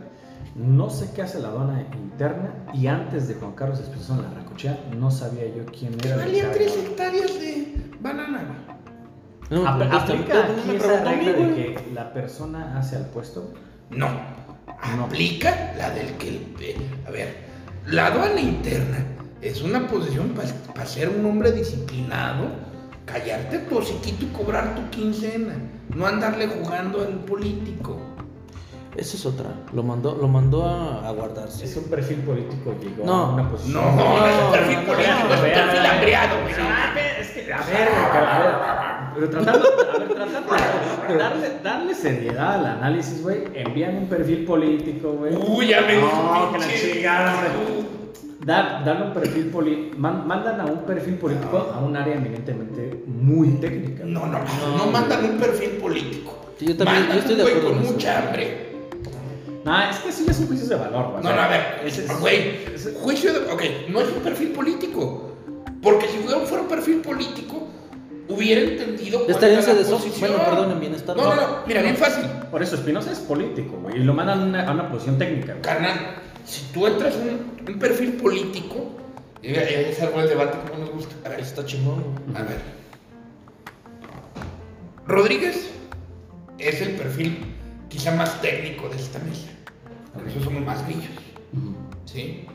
No sé qué hace la aduana interna y antes de Juan Carlos Espinosa en la Racochea no sabía yo quién era. el valía tres hectáreas de banana. No, Ap- ¿Aplica aquí esa regla de que la persona hace al puesto? No. No. Aplica la del que. eh, A ver, la aduana interna es una posición para ser un hombre disciplinado, callarte tu hociquito y cobrar tu quincena. No andarle jugando al político. Esa es otra. Lo mandó, lo mandó a, a guardarse. Es un perfil político llegó No. a una posición. No, no, es un no, perfil no, político, no, es un no, perfil no, no. hambriado, güey. A ver, es que, a ver, pero, a ver, pero tratando, a ver, tratando de darle, darle seriedad al análisis, güey, envían un perfil político, güey. Uy, ya me No, que la chingada, güey. Dar, darle un perfil político, mandan a un perfil político a un área eminentemente muy técnica. No, no, no, No, mandan un perfil político. Sí, yo también- Mandan yo estoy un de güey acuerdo con en eso. mucha hambre. No, es que sí es un juicio de valor, güey. No, no, a ver, güey, juicio de... Ok, no es un perfil político. Porque si fuera un perfil político, hubiera entendido cuál Estarían era la de so- posición. bueno, perdón, en bienestar. No, no, no, mira, bien fácil. Por eso Espinosa es político, güey, y lo mandan a una, a una posición técnica, güey. Carnal, si tú entras en un, un perfil político, y y ahí es algo el debate como nos gusta. A ver, Está chingón. güey. a ver. Rodríguez es el perfil quizá más técnico de esta mesa. Por eso somos más grillos. ¿sí?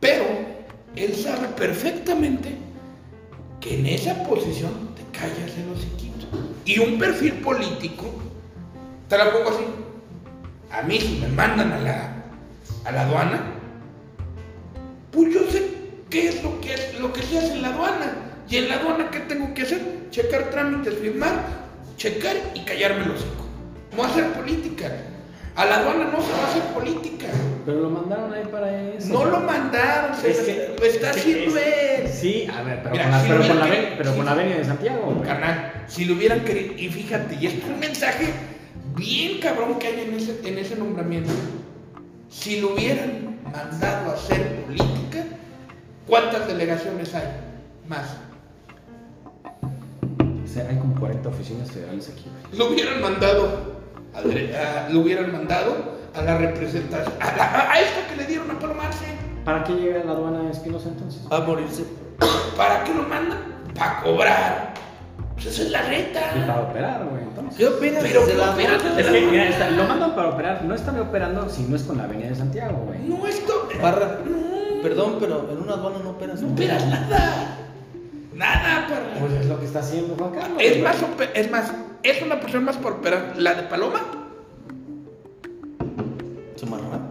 Pero él sabe perfectamente que en esa posición te callas el hociquito. Y un perfil político, te la pongo así. A mí si me mandan a la, a la aduana, pues yo sé qué es lo que, lo que se hace en la aduana. Y en la aduana, ¿qué tengo que hacer? Checar trámites, firmar, checar y callarme el hocico. No hacer política. A la aduana no se va a hacer política. Pero lo mandaron ahí para eso. No lo mandaron, se Es lo- que- lo está es haciendo él. Sí, a ver, pero Mira, con la, si pero con la, pero querido- con la venia de Santiago. Carnal, si lo hubieran querido, y fíjate, y esto es un mensaje bien cabrón que hay en ese, en ese nombramiento. Si lo hubieran mandado a hacer política, ¿cuántas delegaciones hay? Más. O sea, hay como 40 oficinas federales aquí. Lo hubieran mandado, a, dere- a- lo hubieran mandado a la representación, a, la- a esta que le dieron a Palomarse. ¿Para qué llega la aduana Espinosa entonces? A morirse. ¿Para qué lo mandan? Para cobrar. Pues esa es la Y reta. para operar, güey, entonces. ¿Qué opinas Pero, de la pero, aduana? Es que, mira, está- lo mandan para operar, no están operando si no es con la avenida de Santiago, güey. No, esto. Barra. No. Perdón, pero en una aduana no operas. No operas nada. Nada, para. Pues es lo que está haciendo Juan Carlos. Es más, es más, es una persona más por operar. La de Paloma, Su marrana.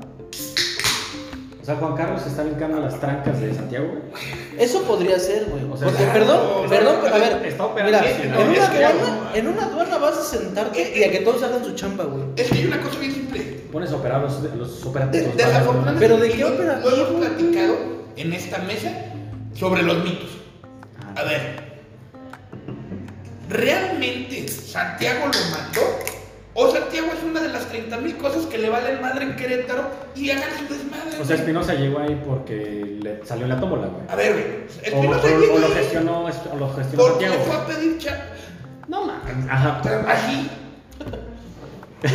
O sea, Juan Carlos está brincando las trancas de Santiago, güey. Eso podría ser, güey. O sea, Porque, claro, perdón, no, perdón, no, pero a ver. está operando Mira, en, ¿no? una aduana, en una aduana vas a sentarte y a que todos hagan su chamba, güey. es que hay una cosa bien simple. Pones a operar los, los De- operativos. Desafortunadamente, Pero ¿de qué operativo? Lo hemos platicado en esta mesa sobre los mitos. A ver, ¿realmente Santiago lo mandó? ¿O Santiago es una de las 30 mil cosas que le valen madre en Querétaro y hagan su desmadre? O sea? Espinosa llegó ahí porque le salió la tómbola, güey. A ver, güey. Espinosa o- llegó o lo gestionó, o lo gestionó Porque Santiago. fue a pedir cha... No mames. Ajá. Así.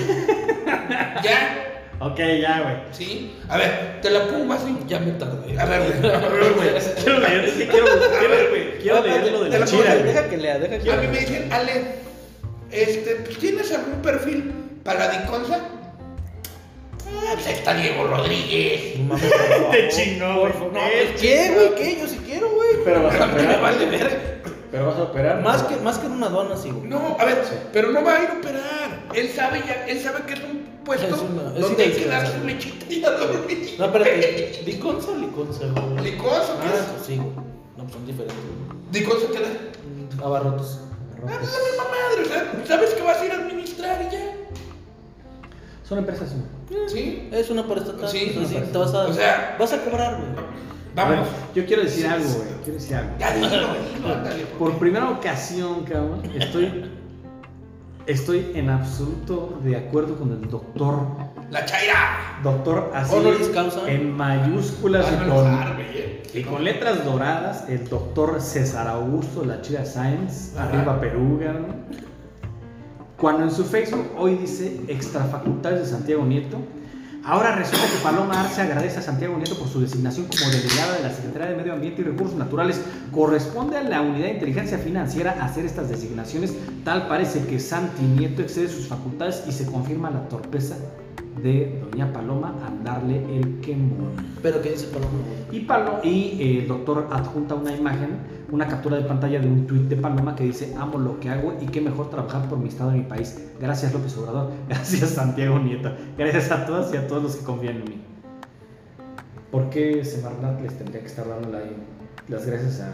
ya, Ok, ya, güey. ¿sí? A ver, te la pongo así. Ya me tardé. A ver, güey. A ver, güey. Quiero leer, es que quiero, quiero, güey, quiero leer lo de la la chida, pongo, güey. Deja que lea, deja que A mí lea. me dicen, Ale, este, pues, ¿tienes algún perfil para Diconsa? Ah, pues ahí está Diego Rodríguez. No mames. Te chingó, güey. No, pues, ¿qué, güey? ¿Qué? Yo sí quiero, güey. Pero vas a Me operar. vale verga. Pero vas a operar. Más que, más que en una aduana, sí, güey. No, a ver, pero no va a ir a operar. Él sabe ya, él sabe que es un puesto Es una- es donde hay que dar su lechita y a dormir. No, espérate. ¿Liconza o liconza, güey? ¿Liconza o qué Ah, es? sí. No, pues son diferentes, güey. Diconsa te da. Abarrotes. Ah, pues la misma madre, o sea, sabes que vas a ir a administrar y ya. Son empresas, güey. ¿Sí? Es una para estatal. Sí, o sea, sí, una te vas a, O sea- vas a cobrar, güey. Vamos. yo quiero decir algo, güey. Quiero decir algo. Ya dilo, dilo, ándale, Por primera ocasión, cabrón, estoy, estoy en absoluto de acuerdo con el doctor. La chaira. Doctor así en mayúsculas Van a y con, eh. y con letras doradas, el doctor César Augusto La Chira Sáenz, arriba Peruga. Cuando en su Facebook hoy dice extrafacultades de Santiago Nieto, ahora resulta que Paloma Arce agradece a Santiago Nieto por su designación como delegada de la Secretaría de Medio Ambiente y Recursos Naturales. Corresponde a la Unidad de Inteligencia Financiera hacer estas designaciones. Tal parece que Santi Nieto excede sus facultades y se confirma la torpeza de doña Paloma al darle el quemón. Pero ¿qué dice Paloma? Y, Palo- y eh, el doctor adjunta una imagen, una captura de pantalla de un tuit de Paloma que dice, amo lo que hago y qué mejor trabajar por mi estado y mi país. Gracias López Obrador, gracias Santiago Nieto, gracias a todas y a todos los que confían en mí. ¿Por qué Semarnat les tendría que estar dando la- las gracias a...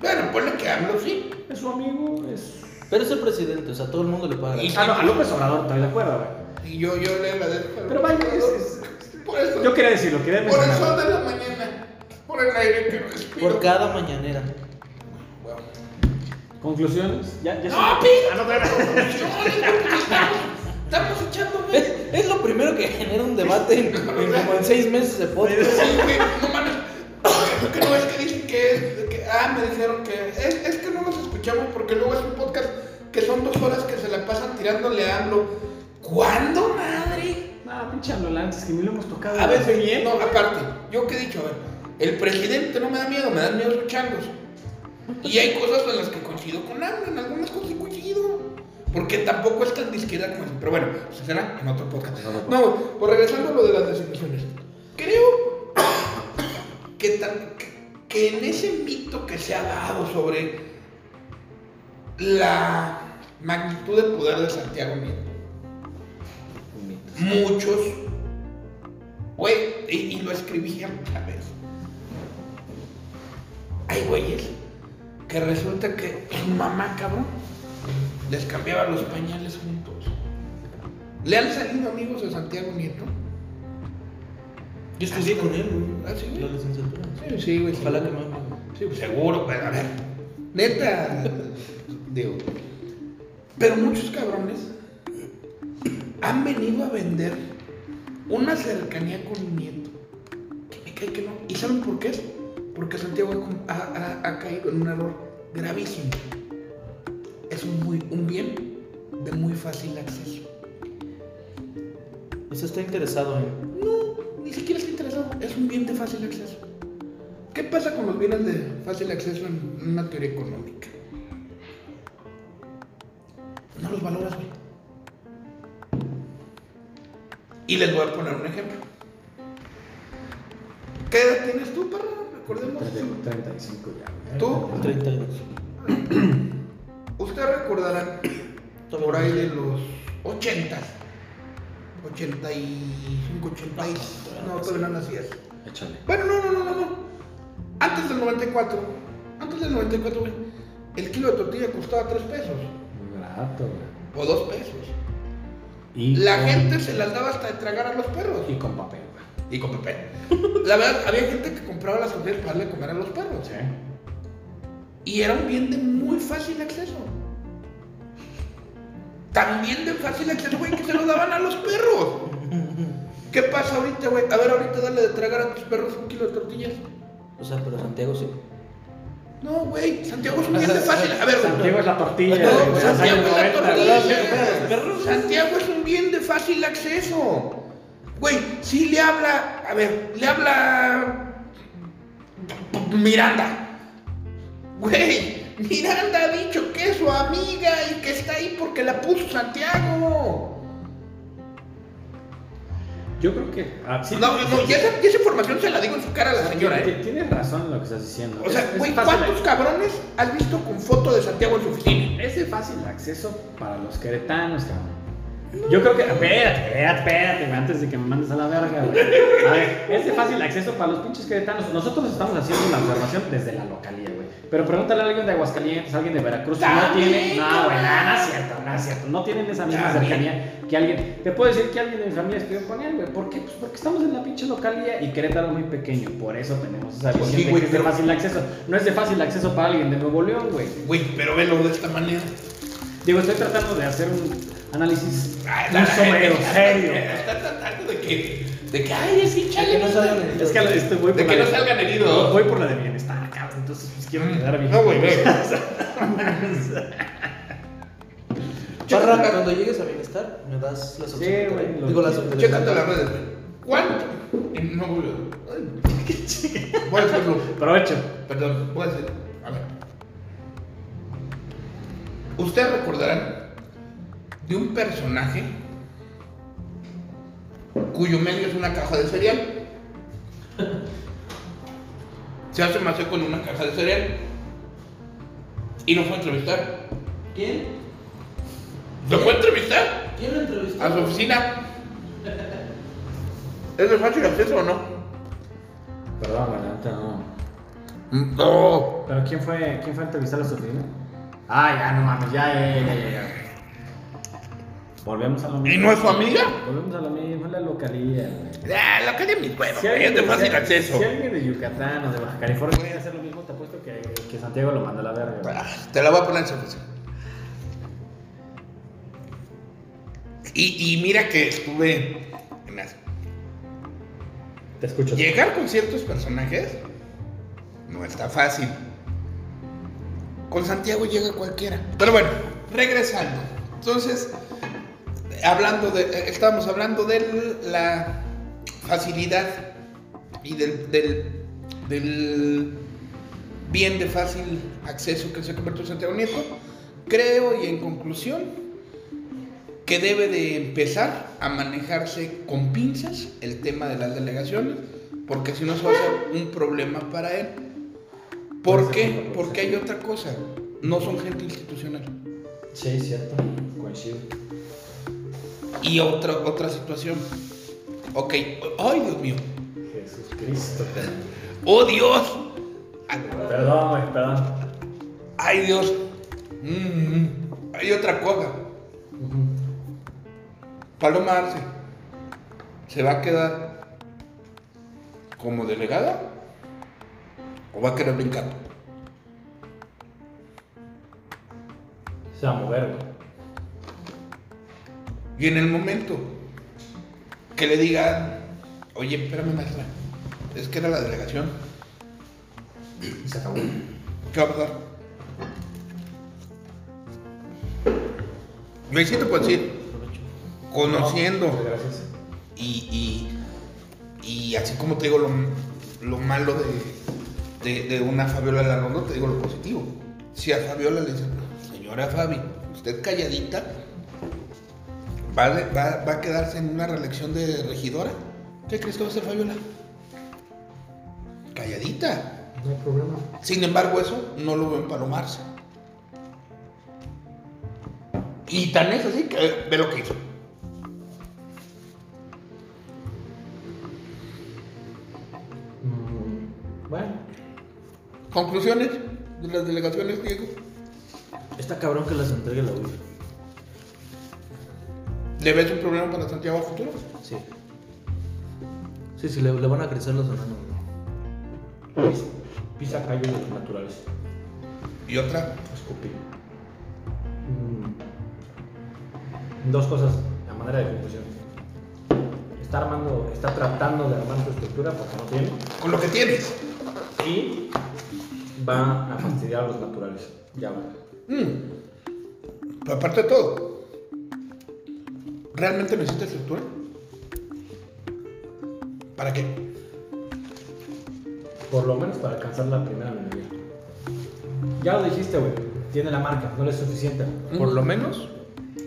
Bueno, ponle que hablo, sí. Es su amigo, es... Pero es el presidente, o sea, todo el mundo le paga. Y- Ah, no, a López Obrador, estoy de acuerdo, güey. Y yo, yo le agradezco. Pero vaya, es- Por eso. Yo quería decirlo, quería Por el sol de la mañana. Por el aire que respiro. Por cada mañanera. ¿Conclusiones? ¿Ya, ya No, pide. Ah, no, pero- Estamos, echando. Es, es lo primero que genera un debate en, en como en seis meses de podcast. Sí, güey, no mames. Que no es que dicen que es. que- ah, me dijeron que. Es, es que no nos escuchamos porque luego es un podcast que son dos horas que se la pasan tirándole a AMLO. ¿Cuándo, madre? No, pinche antes que ni lo hemos tocado. A ver, bien. no, aparte, yo que he dicho, a ver, el presidente no me da miedo, me dan miedo sus changos. Y hay cosas en las que coincido con AMLO, en algunas cosas coincido. Porque tampoco es tan de izquierda como. Pero bueno, pues será en otro podcast. No, pues regresando a lo de las designaciones. Creo que, tan- que- que en ese mito que se ha dado sobre la magnitud del poder de Santiago Nieto, muchos, güey, y, y lo escribí otra vez. Hay güeyes que resulta que su mamá, cabrón, les cambiaba los pañales juntos. ¿Le han salido amigos de Santiago Nieto? Yo estudié con él, ¿Ah, sí, güey. güey? La licenciatura. Sí, sí, güey. Ojalá que me ame. Sí, pues, seguro, pues, a ver. Neta, digo. Pero muchos cabrones han venido a vender una cercanía con mi nieto. Que me cae que no. ¿Y saben por qué? Porque Santiago ha, ha- ha caído en un error gravísimo. Es un, muy, un bien de muy fácil acceso. Usted está interesado en. No, ni siquiera está interesado. Es un bien de fácil acceso. ¿Qué pasa con los bienes de fácil acceso en una teoría económica? No los valoras, güey. Y les voy a poner un ejemplo. ¿Qué edad tienes tú, perro? Recordemos. 35 ya. ¿Tú? 32. Ustedes recordarán por ahí de los 80, 85, 86. No, todavía no nacías. Échale. Bueno, no, no, no, no, no. Antes del 94, antes del 94, güey, el kilo de tortilla costaba 3 pesos Muy barato, güey. o 2 pesos. Y La con- gente se las daba hasta de tragar a los perros. Y con papel, güey. Y con papel. La verdad, había gente que compraba las tortillas para darle comer a los perros. Sí. Y era un bien de muy fácil acceso. También de fácil acceso, güey, que se lo daban a los perros. ¿Qué pasa ahorita, güey? A ver, ahorita dale de tragar a tus perros un kilo de tortillas. O sea, pero Santiago sí. No, güey, Santiago es un bien de fácil. A ver, güey. Santiago es la tortilla. No, los Santiago es la 90, tortilla. Santiago es un bien de fácil acceso. Güey, si le habla, a ver, le habla Miranda. Güey, Miranda ha dicho que es su amiga y que está ahí porque la puso Santiago. Yo creo que. ah, sí, No, no, y esa, y esa información se la digo en su cara a la señora, ¿eh? Tienes razón en lo que estás diciendo. O sea, Es- güey, ¿cuántos cabrones has visto con foto de Santiago en su oficina? Es de fácil acceso para los queretanos, cabrón. Yo creo que. Espérate, espérate, espérate, antes de que me mandes a la verga, güey. A ver, es de fácil acceso para los pinches queretanos. Nosotros estamos haciendo la observación desde la localía, güey. Pero pregúntale a alguien de Aguascalientes, a alguien de Veracruz, si no tiene. No, güey, nada, no es cierto, no es cierto. No tienen esa misma cercanía que alguien. Te puedo decir que alguien de mi familia estudió con él, güey. ¿Por qué? Pues porque estamos en la pinche localía y Querétaro es muy pequeño. Por eso tenemos esa Pues visión sí, de güey, que es de pero- fácil acceso. No es de fácil acceso para alguien de Nuevo León, güey. Güey, pero velo de esta manera. Digo, estoy tratando de hacer un análisis Ay, muy la- serio. Está tratando de que, de que, ay, sí, chale. que no salgan heridos. Es que este, voy De por que la no salgan heridos. Voy por la de bienestar, cabrón. Entonces, pues quiero quedar bien. No, güey, ve. Parra, cuando llegues a bienestar, me das las opciones. Sí, güey, Digo las opciones. Chécate las redes, güey. ¿Cuánto? No, güey. Voy a decirlo. Provecho. Perdón, voy a decir. A ver. Ustedes recordarán de un personaje cuyo medio es una caja de cereal. Se hace más con una caja de cereal. Y lo fue a entrevistar. ¿Quién? ¿Lo fue a entrevistar? ¿Quién lo entrevistó? A su oficina. ¿Es de fácil acceso o no? Perdón, la neta no. No. ¿Pero quién fue, quién fue a entrevistar a su oficina? Ah, ya, no mames, ya, ya, ya, ya, ya. Volvemos a lo mismo. ¿Y no es su amiga? Volvemos a lo mismo, es la localía, güey. Ah, la calle de mi huevo. Si es alguien, de fácil si- acceso. si alguien de Yucatán o de Baja California quiere hacer lo mismo, te apuesto que, que Santiago lo manda a la verga. güey. Ah, Te la voy a poner en su oficina. Y, y mira que estuve en las- Te escucho. Llegar con ciertos personajes no está fácil. Con Santiago llega cualquiera. Pero bueno, regresando. Entonces, hablando de. eh, Estábamos hablando de la facilidad y del, del, bien de fácil acceso que se convirtió en Santiago Nieto. Creo y en conclusión que debe de empezar a manejarse con pinzas el tema de las delegaciones, porque si no se va a hacer un problema para él. ¿Por qué? Porque hay otra cosa, no son gente institucional. Sí, cierto. Coincido. Y otra, otra situación. Ok, ¡ay Dios mío! Jesús Cristo. ¡Oh Dios! Perdón, perdón. ¡Ay Dios! Mm, hay otra cosa. Paloma Arce se va a quedar como delegada o va a querer brincar. Se va a mover, güey. Y en el momento que le digan, oye, espérame maestra, es que era la delegación, Y se acabó. ¿qué va a pasar? Me siento por decir, conociendo y, y, y así como te digo lo, lo malo de, de, de una Fabiola Larrondo, te digo lo positivo. Si a Fabiola le dicen, señora Fabi, usted calladita, va, va, va a quedarse en una reelección de regidora. ¿Qué crees que va a hacer Fabiola? Calladita. No hay problema. Sin embargo, eso no lo veo en Palomarse. Y tan es así que ve lo que hizo. Mm, Bueno, Conclusiones de las delegaciones, Diego. Está cabrón que las entregue la UIF. ¿Le ves un problema para Santiago a futuro? Sí. Sí, sí, le, le van a crecer los enanos. güey. pisa, pisa callos naturales. Y otra, Escupir. Mm, Dos cosas a manera de conclusión. Está armando, está tratando de armar su estructura porque no tiene. con lo que tienes. Y va a fastidiar a los naturales. Ya va. Mm. Pero aparte de todo, ¿realmente necesita estructura? ¿Para qué? Por lo menos para alcanzar la primera minoría. Ya lo dijiste, güey. Tiene la marca, no le es suficiente. Por lo menos.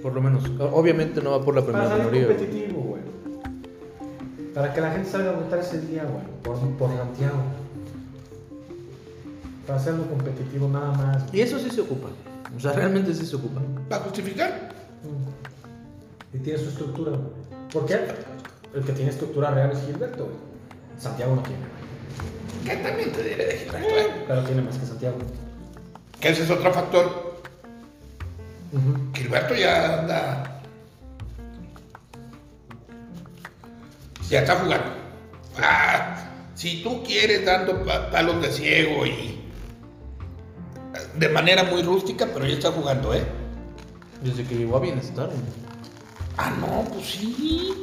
Por lo menos. Obviamente no va por la Para primera salir minoría. güey. competitivo, güey. Para que la gente salga a votar ese día, güey. Por, por Santiago. Para hacerlo competitivo nada más. Y eso sí se ocupa. O sea, realmente sí se ocupa. ¿Para justificar? Y tiene su estructura. ¿Por qué? El que tiene estructura real es Gilberto. güey. Santiago no tiene. Que también te diré de Gilberto, ¿eh? Pero tiene más que Santiago. Que ese es otro factor. Gilberto ya anda. Ya está jugando. Ah, si tú quieres dando pa- palos de ciego y. De manera muy rústica, pero ya está jugando, ¿eh? Desde que llegó a Bienestar, güey. Ah, no, pues sí.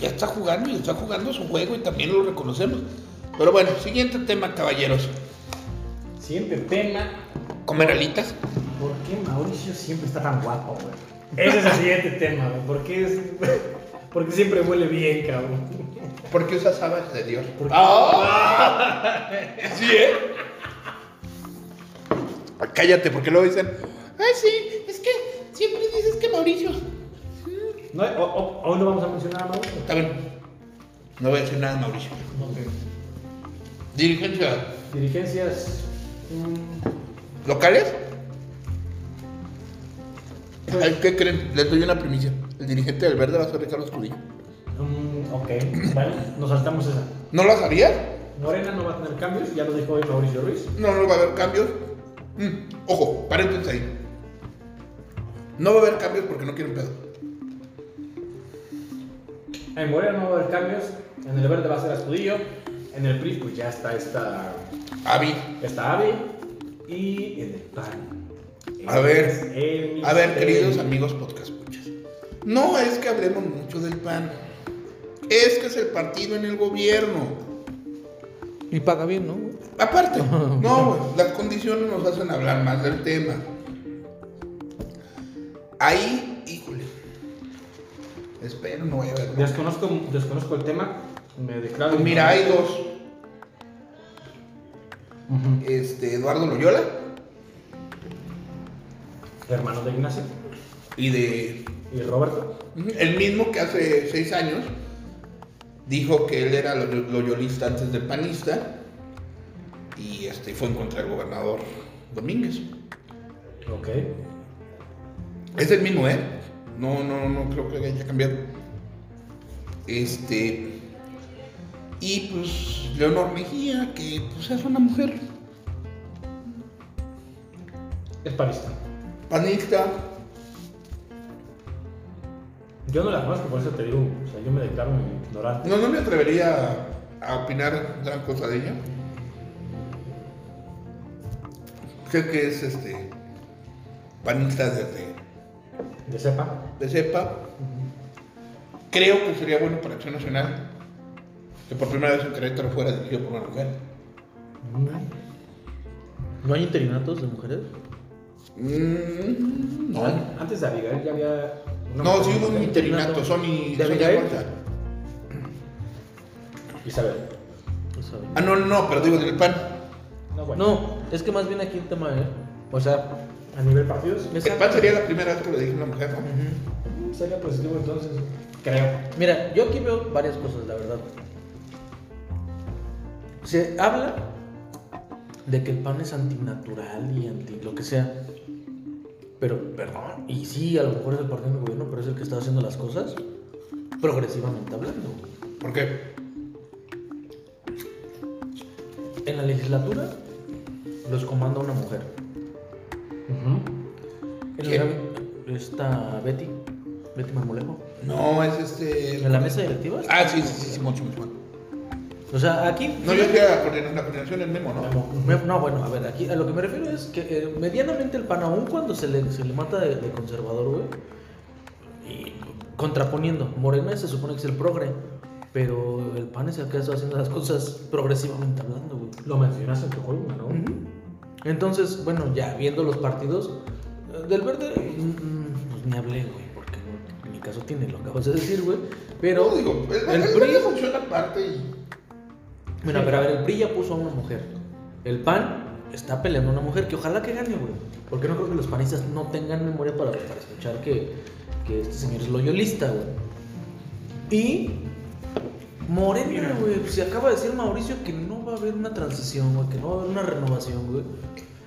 Ya está jugando y está jugando su juego y también lo reconocemos. Pero bueno, siguiente tema, caballeros. Siguiente tema. ¿Comer alitas? ¿Por qué Mauricio siempre está tan guapo, güey? Ese es el siguiente tema, güey. ¿Por qué, es... ¿Por qué siempre huele bien, cabrón? Porque usas habas de Dios. Porque- ¡Ah! Sí, ¿eh? Cállate, porque luego dicen, ay, sí, es que siempre dices que Mauricio. No, o- o- hoy no vamos a mencionar a Mauricio. Está bien. No voy a decir nada, Mauricio. Dirigencia Dirigencias. locales. ¿Qué creen? Les doy una primicia. El dirigente del verde va a ser Ricardo Escudillo. mm, ok, vale. Nos saltamos esa. ¿No lo sabías? Morena no va a tener cambios, ya lo dijo hoy Mauricio Ruiz. No, no va a haber cambios. Mm, ojo, paréntesis ahí. No va a haber cambios porque no quieren pedo. En Morena no va a haber cambios. En el verde va a ser Astudillo. En el PRI, pues ya está esta, Avi, esta AVE. Y en el PAN. A ver, es el a ver, queridos amigos podcast escuchas. No es que hablemos mucho del PAN. Es que es el partido en el gobierno. Y paga bien, ¿no? Aparte, no, las condiciones nos hacen hablar más del tema. Ahí, híjole. Espero, no voy a ver. Desconozco, desconozco el tema. Me declaro. Mira, hay dos. Este, Eduardo Loyola Hermano de Ignacio. y de Y Roberto. El mismo que hace seis años dijo que él era lo- loyolista antes de panista y este, fue en contra del gobernador Domínguez. Ok. Es el mismo, ¿eh? No, no, no creo que haya cambiado. Este. Y pues Leonor Mejía, que pues es una mujer Es panista. panista. Yo no la conozco, por eso te digo. O sea, yo me declaro ignorante. No, no me atrevería a opinar gran cosa de ella. Sé que es este panista desde De cepa. de cepa. Creo que sería bueno para Acción Nacional que por primera vez en Querétaro fuera dirigido por una mujer. ¿No hay interinatos de mujeres? Mm, no. Antes de Abigail ya había. No, sí hubo un interinato, Sony. ¿De Abigail? Isabel. No sabe. Ah, no, no, no, pero digo del PAN. No, bueno. No, es que más bien aquí el tema, ¿eh? O sea, A nivel partidos. El PAN sería la primera vez que lo dirige una mujer, ¿no? Sería positivo entonces. Creo. Mira, yo aquí veo varias cosas, la verdad. Se habla de que el pan es antinatural y anti lo que sea. Pero, perdón, y sí, a lo mejor es el partido del gobierno, pero es el que está haciendo las cosas progresivamente hablando. ¿Por qué? En la legislatura los comanda una mujer. El ¿Quién? gabi- esta Betty, Betty Marmolejo. No, es este. En la mesa directiva. Ah, sí, sí, sí, Simón, Simón, Simón. O sea, aquí. No, yo decía la coordinación, es Memo, ¿no? Me- No, bueno, a ver, aquí a lo que me refiero es que eh, medianamente el PAN, aún cuando se le, se le mata de, de conservador, güey, y contraponiendo, Morena se supone que es el progre, pero el PAN es el que está haciendo las cosas progresivamente hablando, güey. Lo mencionaste en tu columna, ¿no? Entonces, bueno, ya viendo los partidos, eh, del verde, mm, mm, pues ni hablé, güey, porque en mi caso tiene, lo acabas de decir, güey, pero No, digo, el, el el, PRI... Funciona aparte y. Mira, pero a ver, el PRI ya puso a una mujer. El PAN está peleando a una mujer que ojalá que gane, güey. Porque no creo que los panistas no tengan memoria para, para escuchar que, que este señor es loyolista, güey. Y Morena, güey. pues, Se acaba de decir Mauricio que no va a haber una transición, güey. Que no va a haber una renovación, güey.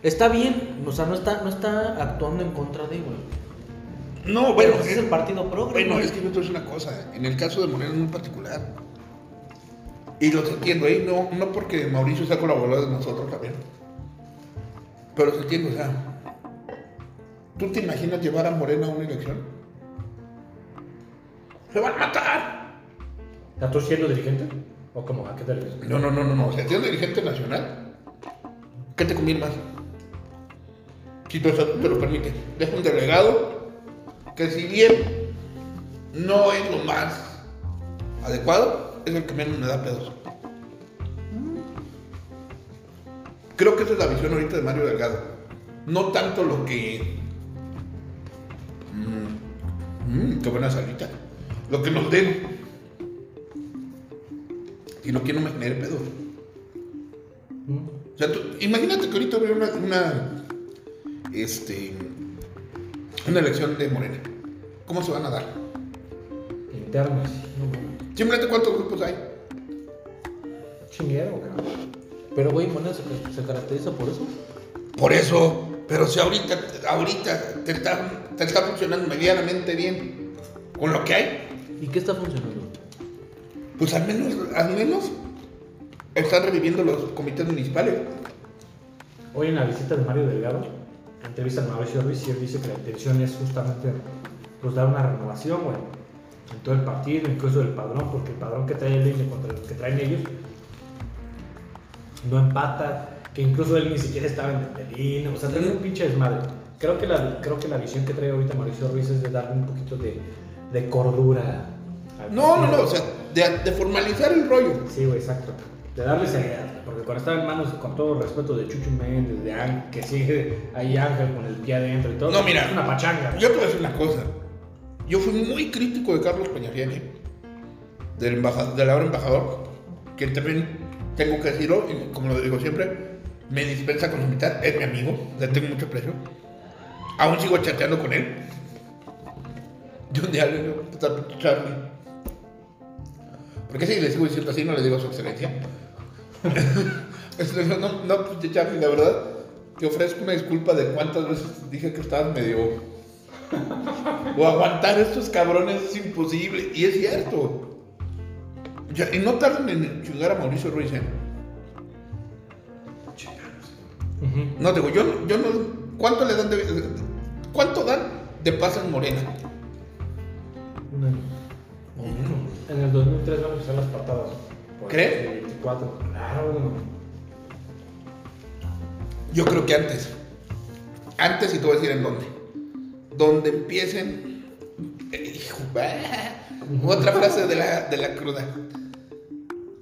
Está bien, o sea, no está, no está actuando en contra de, güey. No, bueno, Pero ese es el partido progre. Bueno, güey. es que yo te voy a decir una cosa. En el caso de Moreno es muy particular. Y los entiendo, ¿eh? No, no porque Mauricio sea colaborador de nosotros también. Pero se entiende, o sea. ¿Tú te imaginas llevar a Morena a una elección? ¡Se van a matar! ¿Estás tú siendo dirigente? ¿O cómo? ¿A qué te refieres? No, no, no, no, no. O sea, siendo dirigente nacional, ¿qué te conviene más? Si tu estatuto te lo permite. Deja un delegado que si bien no es lo más adecuado, es el que menos me da pedos. Creo que esa es la visión ahorita de Mario Delgado. No tanto lo que... Mmm, mm, qué buena salita. Lo que nos den. Sino que no me genere pedos. O sea, tú- imagínate que ahorita hubiera una, una, este, una elección de Morena. ¿Cómo se van a dar? Internas. No. Simplemente cuántos grupos hay. Chinguero, cabrón. Pero, güey, Morena se, se caracteriza por eso. Por eso, pero si ahorita, ahorita te está, te está funcionando medianamente bien con lo que hay, ¿Y qué está funcionando? Pues al menos, al menos están reviviendo los comités municipales. Hoy en la visita de Mario Delgado, entrevista a Mauricio Ruiz y él dice que la intención es justamente pues, dar una renovación, güey, en todo el partido, incluso del padrón, porque el padrón que trae el INE contra el que traen ellos no empata, que incluso él ni siquiera estaba en el INE, o sea, tiene un pinche desmadre. Creo que, la, creo que la visión que trae ahorita Mauricio Ruiz es de darle un poquito de, de cordura. al No, no, no, o sea, de, de formalizar el rollo. Sí, güey, exacto. De darle seriedad. Porque cuando estaba en manos, con todo respeto, de Chucho Méndez, de Ángel, que sigue ahí Ángel con el pie adentro y todo. No, mira. Es una pachanga. Yo te voy a decir una cosa. Yo fui muy crítico de Carlos Peñafiel, ¿eh? del, embaja- del ahora embajador, que también tengo que decirlo, y como lo digo siempre, me dispensa con su mitad, es mi amigo, le tengo mucho aprecio. Aún sigo chateando con él. Yo un día le digo, Charlie. Porque si le sigo diciendo así, no le digo su excelencia. No, no, no, pinche Charlie, la verdad, te ofrezco una disculpa de cuántas veces dije que estabas medio o aguantar a estos cabrones es imposible. Y es cierto. Ya, y no tardan en chingar a Mauricio Ruiz, ¿eh? Ujú. No, digo, yo, no- yo no. ¿Cuánto le dan de. ¿Cuánto dan de paz en Morena? Año. En el 2003 van a empezar las patadas. Por ¿Crees? el 24. Claro. Yo creo que antes. Antes, y te voy a decir en dónde. Donde empiecen. eh, bah, otra frase de la, de la cruda.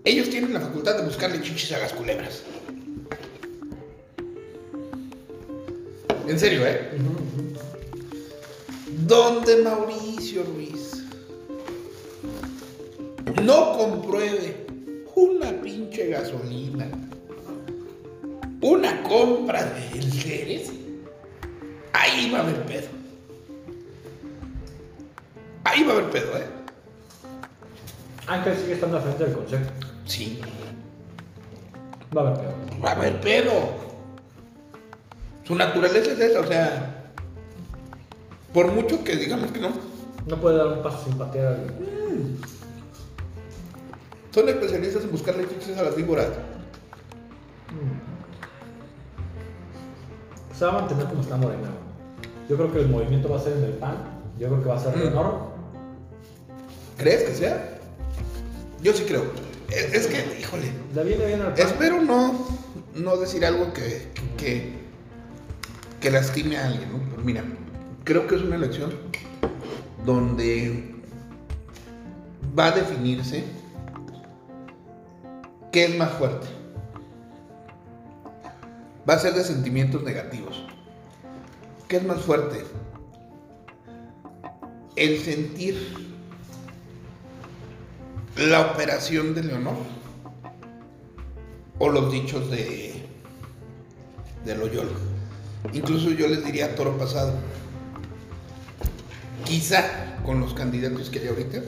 Ellos tienen la facultad de buscarle chichis a las culebras. En serio, ¿eh? Donde Mauricio Ruiz no compruebe una pinche gasolina, una compra de Ceres, ahí va a haber pedo. Ahí va a haber pedo, ¿eh? Ángel sigue estando al frente del consejo. Sí, Va a haber peor. va a haber pedo. Su naturaleza es esa, o sea, por mucho que digamos que no, No puede dar un paso sin patear al. Son especialistas en buscarle chichis a las víboras. Se va a mantener como está Morena. Yo creo que el movimiento va a ser en el PAN. Yo creo que va a ser Mm. Renor. ¿Crees que sea? Yo sí creo. Es, es que, híjole, Le viene bien al PAN. espero no, no decir algo que, que, que lastime a alguien, ¿no? Pero mira, creo que es una elección donde va a definirse qué es más fuerte. Va a ser de sentimientos negativos. ¿Qué es más fuerte? El sentir la operación de Leonor o los dichos de, de Loyola. Incluso yo les diría toro pasado. Quizá con los candidatos que hay ahorita,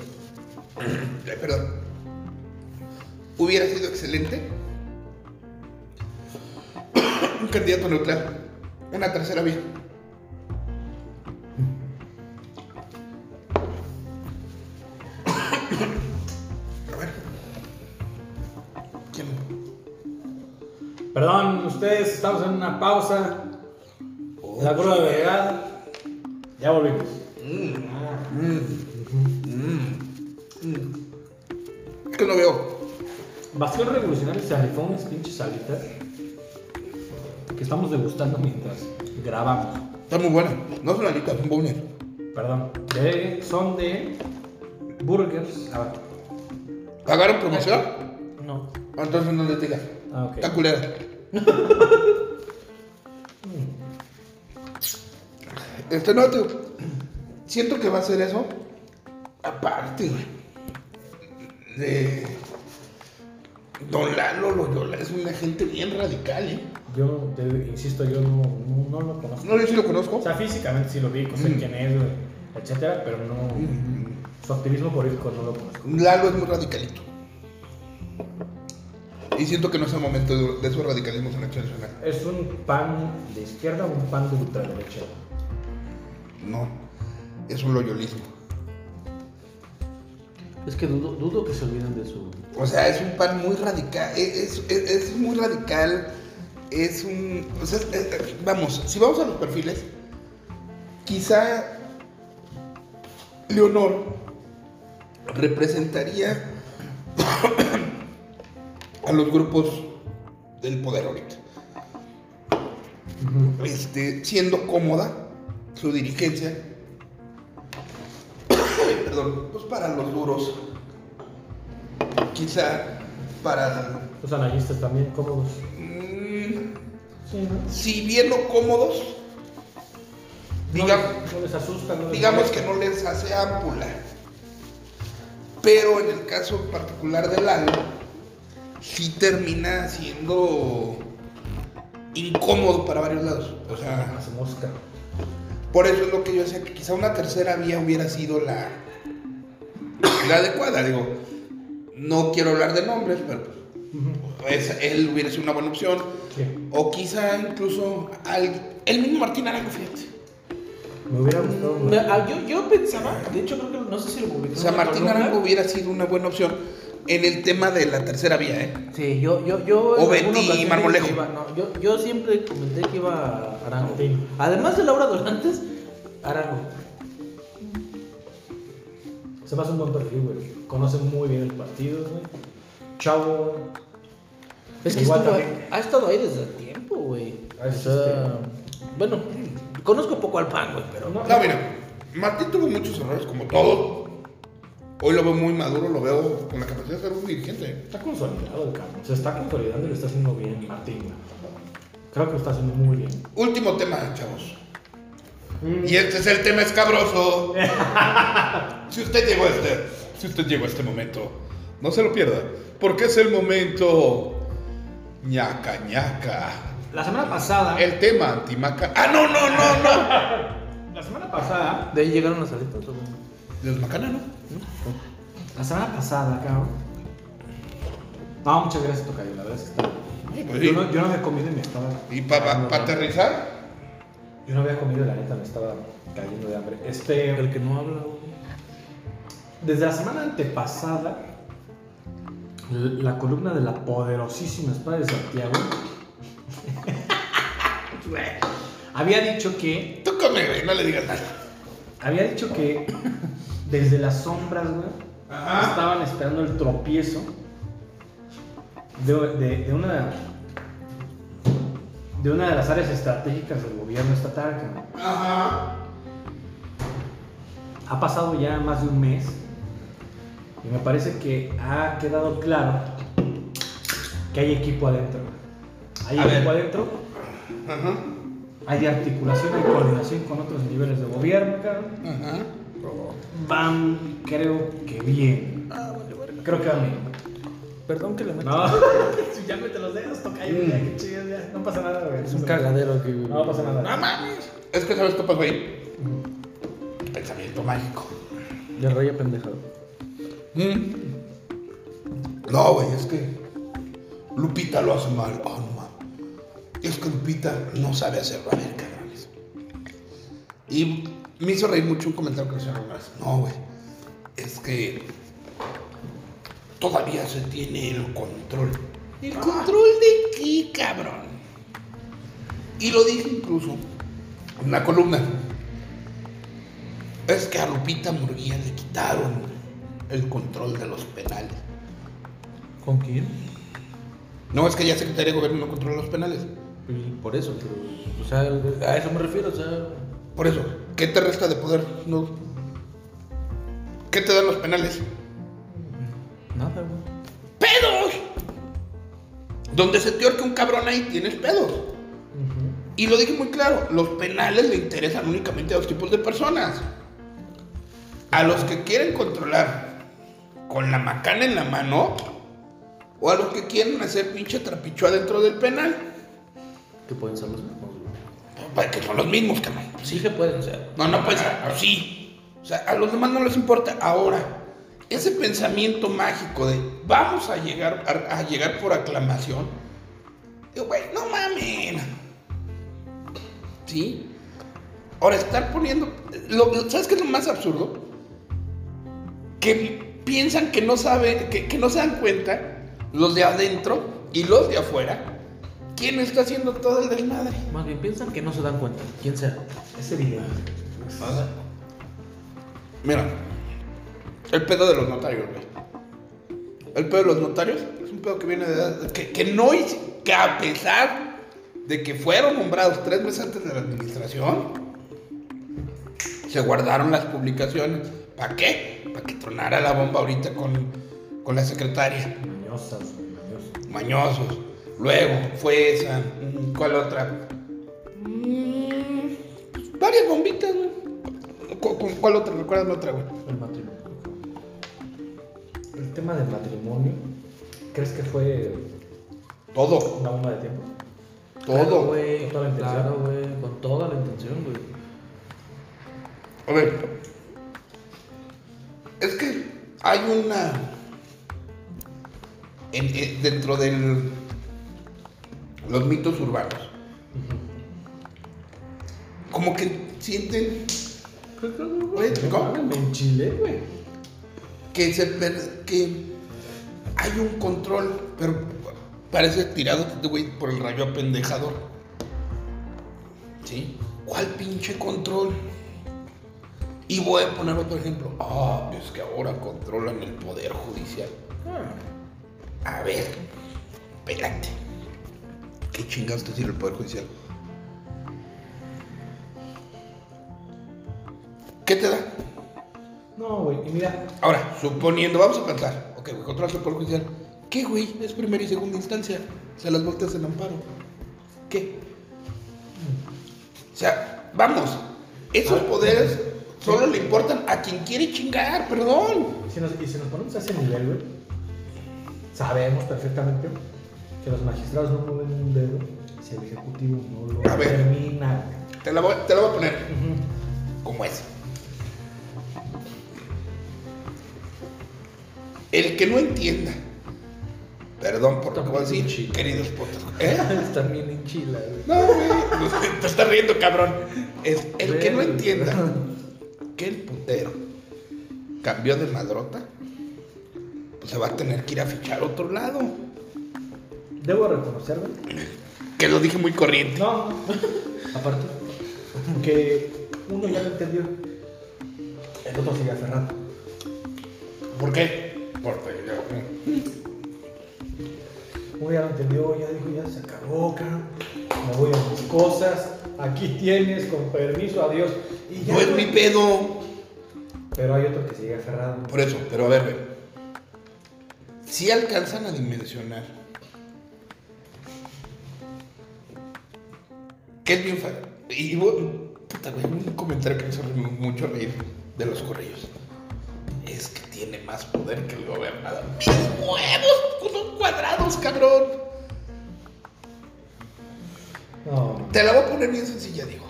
perdón, hubiera sido excelente. Un candidato neutral. Una tercera vía. A ver. Perdón, ustedes, estamos en una pausa. La prueba de verdad. Ya volvimos. Mm. Mm. Bastión Revolucionario se rifó unas pinches salitas que estamos degustando mientras grabamos. Está muy buena. No son alitas, son boner. Perdón. De- son de burgers. A ver. ¿Pagaron promoción? No. Entonces no les digas. Ah, ok. Está culera. este no, tío. Siento que va a ser eso. Aparte, güey. De. Es una gente bien radical, ¿eh? Yo, te, insisto, yo no, no, no lo conozco. No, yo sí lo conozco. O sea, físicamente sí lo vi, sé Mm. quién es, etcétera, pero no. Su activismo político no lo conozco. Lalo es muy radicalito. Y siento que no es el momento de, de su radicalismo en acción nacional. ¿Es un pan de izquierda o un pan de ultraderecha? No. Es un loyolismo. Es que dudo, dudo que se olviden de su. O sea, es un pan muy radical. Es, es- es muy radical. Es un. O sea, es- es- vamos, si vamos a los perfiles, quizá Leonor representaría a los grupos del poder ahorita. Este, siendo cómoda su dirigencia. Perdón, pues para los duros. Quizá para Los analistas también cómodos. Mm, Sí, ¿no? si bien no cómodos, digamos, no, les- no les asusta, les digamos molesta. que no les hace ámpula. Pero en el caso particular del Lalo, sí termina siendo incómodo para varios lados. O sea, Hace mosca. por eso es lo que yo decía, que quizá una tercera vía hubiera sido la, la adecuada. Digo, no quiero hablar de nombres, pero pues, él hubiera sido una buena opción. Sí. O quizá incluso al, el mismo Martín Arango, fíjate. Me hubiera gustado. Me- ah, yo, yo pensaba, de hecho creo que no sé si lo publicó. O sea, Martín. Arango hubiera sido una buena opción en el tema de la tercera vía, ¿eh? Sí, yo, yo, yo. O Betty dije Marmolejo. iba- no, yo, yo siempre comenté que iba Arango. Martín. Además de Laura Dorantes, Arango. Se me hace un buen perfil, güey. Conoce muy bien el partido, güey. Chavo. Es que Igual estuvo- también. ha estado ahí desde tiempo, güey. Ah, O es sea, bueno, conozco poco al pan, güey, pero. No. No, mira, Martín tuvo muchos errores, como todos. Hoy lo veo muy maduro, lo veo con la capacidad de ser un dirigente. Está consolidado el cabrón. Se está consolidando y lo está haciendo bien Martín, güey. Creo que lo está haciendo muy bien. Último tema, chavos. Y este es el tema escabroso. si usted llegó a este, si usted llegó a este momento, no se lo pierda, porque es el momento ñaca ñaca. La semana pasada. El tema antimaca. Ah, no, no, no, no. La semana pasada. De ahí llegaron las alitas, o bueno. Dios macana, ¿no? La semana pasada, cabrón. No, muchas gracias, Tocayo. La verdad es que. Sí, pues Yo sí. no, yo no y me estaba. Y para aterrizar, Yo no había comido, la neta, me estaba cayendo de hambre. Este. El que no habla. Desde la semana antepasada, la columna de la poderosísima espada de Santiago había dicho que tú come, güey, no le digas nada. había dicho que desde las sombras, güey, Ajá. estaban esperando el tropiezo de, de- de una de una de las áreas estratégicas del gobierno estatal. Ajá. Ha pasado ya más de un mes y me parece que ha quedado claro que hay equipo adentro. Hay A equipo ver. adentro, Ajá. hay articulación, hay coordinación con otros niveles de gobierno, cabrón. Ajá. Van, creo que bien. Creo que van bien. Perdón que le meto. No, si ya mete los dedos, toca ahí, ya, qué chido, ya. No pasa nada, güey. Es un cagadero aquí, güey. No pasa nada. No mames. Es que sabes qué pasó ahí. Pensamiento mágico. De raya pendejado. Mm. No, güey, es que Lupita lo hace mal. Oh, no mames. Es que Lupita no sabe hacerlo. A ver, cabrones. Y me hizo reír mucho un comentario que hicieron una vez. No, güey. Es que todavía se tiene el control. ¿El control de Sí, cabrón. Y lo dije incluso en una columna. Es que a Lupita Murguía le quitaron el control de los penales. ¿Con quién? No, es que ya Secretaría de Gobierno no controla los penales. Y por eso, pero, o sea, a eso me refiero, o sea, Por eso, ¿qué te resta de poder? No. ¿Qué te dan los penales? Nada, güey. ¡Pedos! Donde se te orque un cabrón ahí tienes pedos. Y lo dije muy claro, los penales le interesan únicamente a dos tipos de personas. A los que quieren controlar con la macana en la mano o a los que quieren hacer pinche trapicho adentro del penal. Que pueden ser los mismos. Para que son los mismos, cabrón. Sí que pueden ser. No, no pues, sí. O sea, a los demás no les importa. Ahora, ese pensamiento mágico de vamos a llegar a, a llegar por aclamación. Digo, güey, no mamen. ¿Sí? Ahora, estar poniendo. lo- ¿Sabes qué es lo más absurdo? Que piensan que no saben, que, que no se dan cuenta, los de adentro y los de afuera, quién está haciendo todo el desmadre. Más bien piensan que no se dan cuenta. ¿Quién sea? Es evidente. Mira, el pedo de los notarios, güey. El pedo de los notarios es un pedo que viene de. que, que no hice- que a pesar de que fueron nombrados tres meses antes de la administración, se guardaron las publicaciones. ¿Para qué? Para que tronara la bomba ahorita con, con la secretaria. Mañosas, mañosas. Mañosos. Luego fue esa. mm, ¿Cuál otra? Mm, varias bombitas, güey. ¿Cu- cu- ¿Cuál otra? Recuérdame otra, güey. El matrimonio. El tema del matrimonio, ¿crees que fue Todo. una bomba de tiempo? Claro, Todo. güey. Con toda la intención. Claro, güey. Con toda la intención, güey. A ver. Es que hay una. en- en- dentro del. Los mitos urbanos. Como que sienten Oye, ¿cómo? En Chile, güey. Que se que hay un control, pero parece tirado de güey por el rayo apendejador. ¿Sí? ¿Cuál pinche control? Y voy a poner otro ejemplo. Ah, es que ahora controlan el poder judicial. A ver, espérate. ¿Qué chingados te sirve el poder judicial? ¿Qué te da? No, güey. Y mira, Ahora, suponiendo, vamos a pensar, ok, güey, controlas el poder judicial. ¿Qué, güey? Es primera y segunda instancia. Se las volteas en amparo. ¿Qué? O sea, vamos, esos poderes solo le importan a quien quiere chingar, perdón. si nos, y si nos ponemos a ese nivel, güey, sabemos perfectamente que los magistrados no mueven un dedo si el ejecutivo no lo A ver. termina. Te la voy, te la voy a poner como es. El que no entienda, perdón por lo que voy a decir, Chido. queridos potos. ¿Eh? Están bien en güey. No, güey. Te estás riendo, cabrón. Es el que no entienda que el putero cambió de madrota, pues se va a tener que ir a fichar a otro lado. Debo reconocer, güey, Que lo dije muy corriente. no, Aparte, que uno ya lo entendió, el otro sigue aferrado. ¿Por qué? Porque Uno ya lo entendió, ya dijo, ya se acabó, cabrón. Me voy a mis cosas. Aquí tienes, con permiso, adiós. Y ya, no es mi pedo. Pero hay otro que sigue aferrado. Por eso, pero a ver, güey. Si alcanzan a dimensionar que es bien fácil. Y bu- puta, güey, un comentario que me hizo mucho reír de los corrillos. Es que tiene más poder que el gobernador. ¡Mis huevos! Son cuadrados, cabrón. No, Te la voy a poner bien sencilla, digo.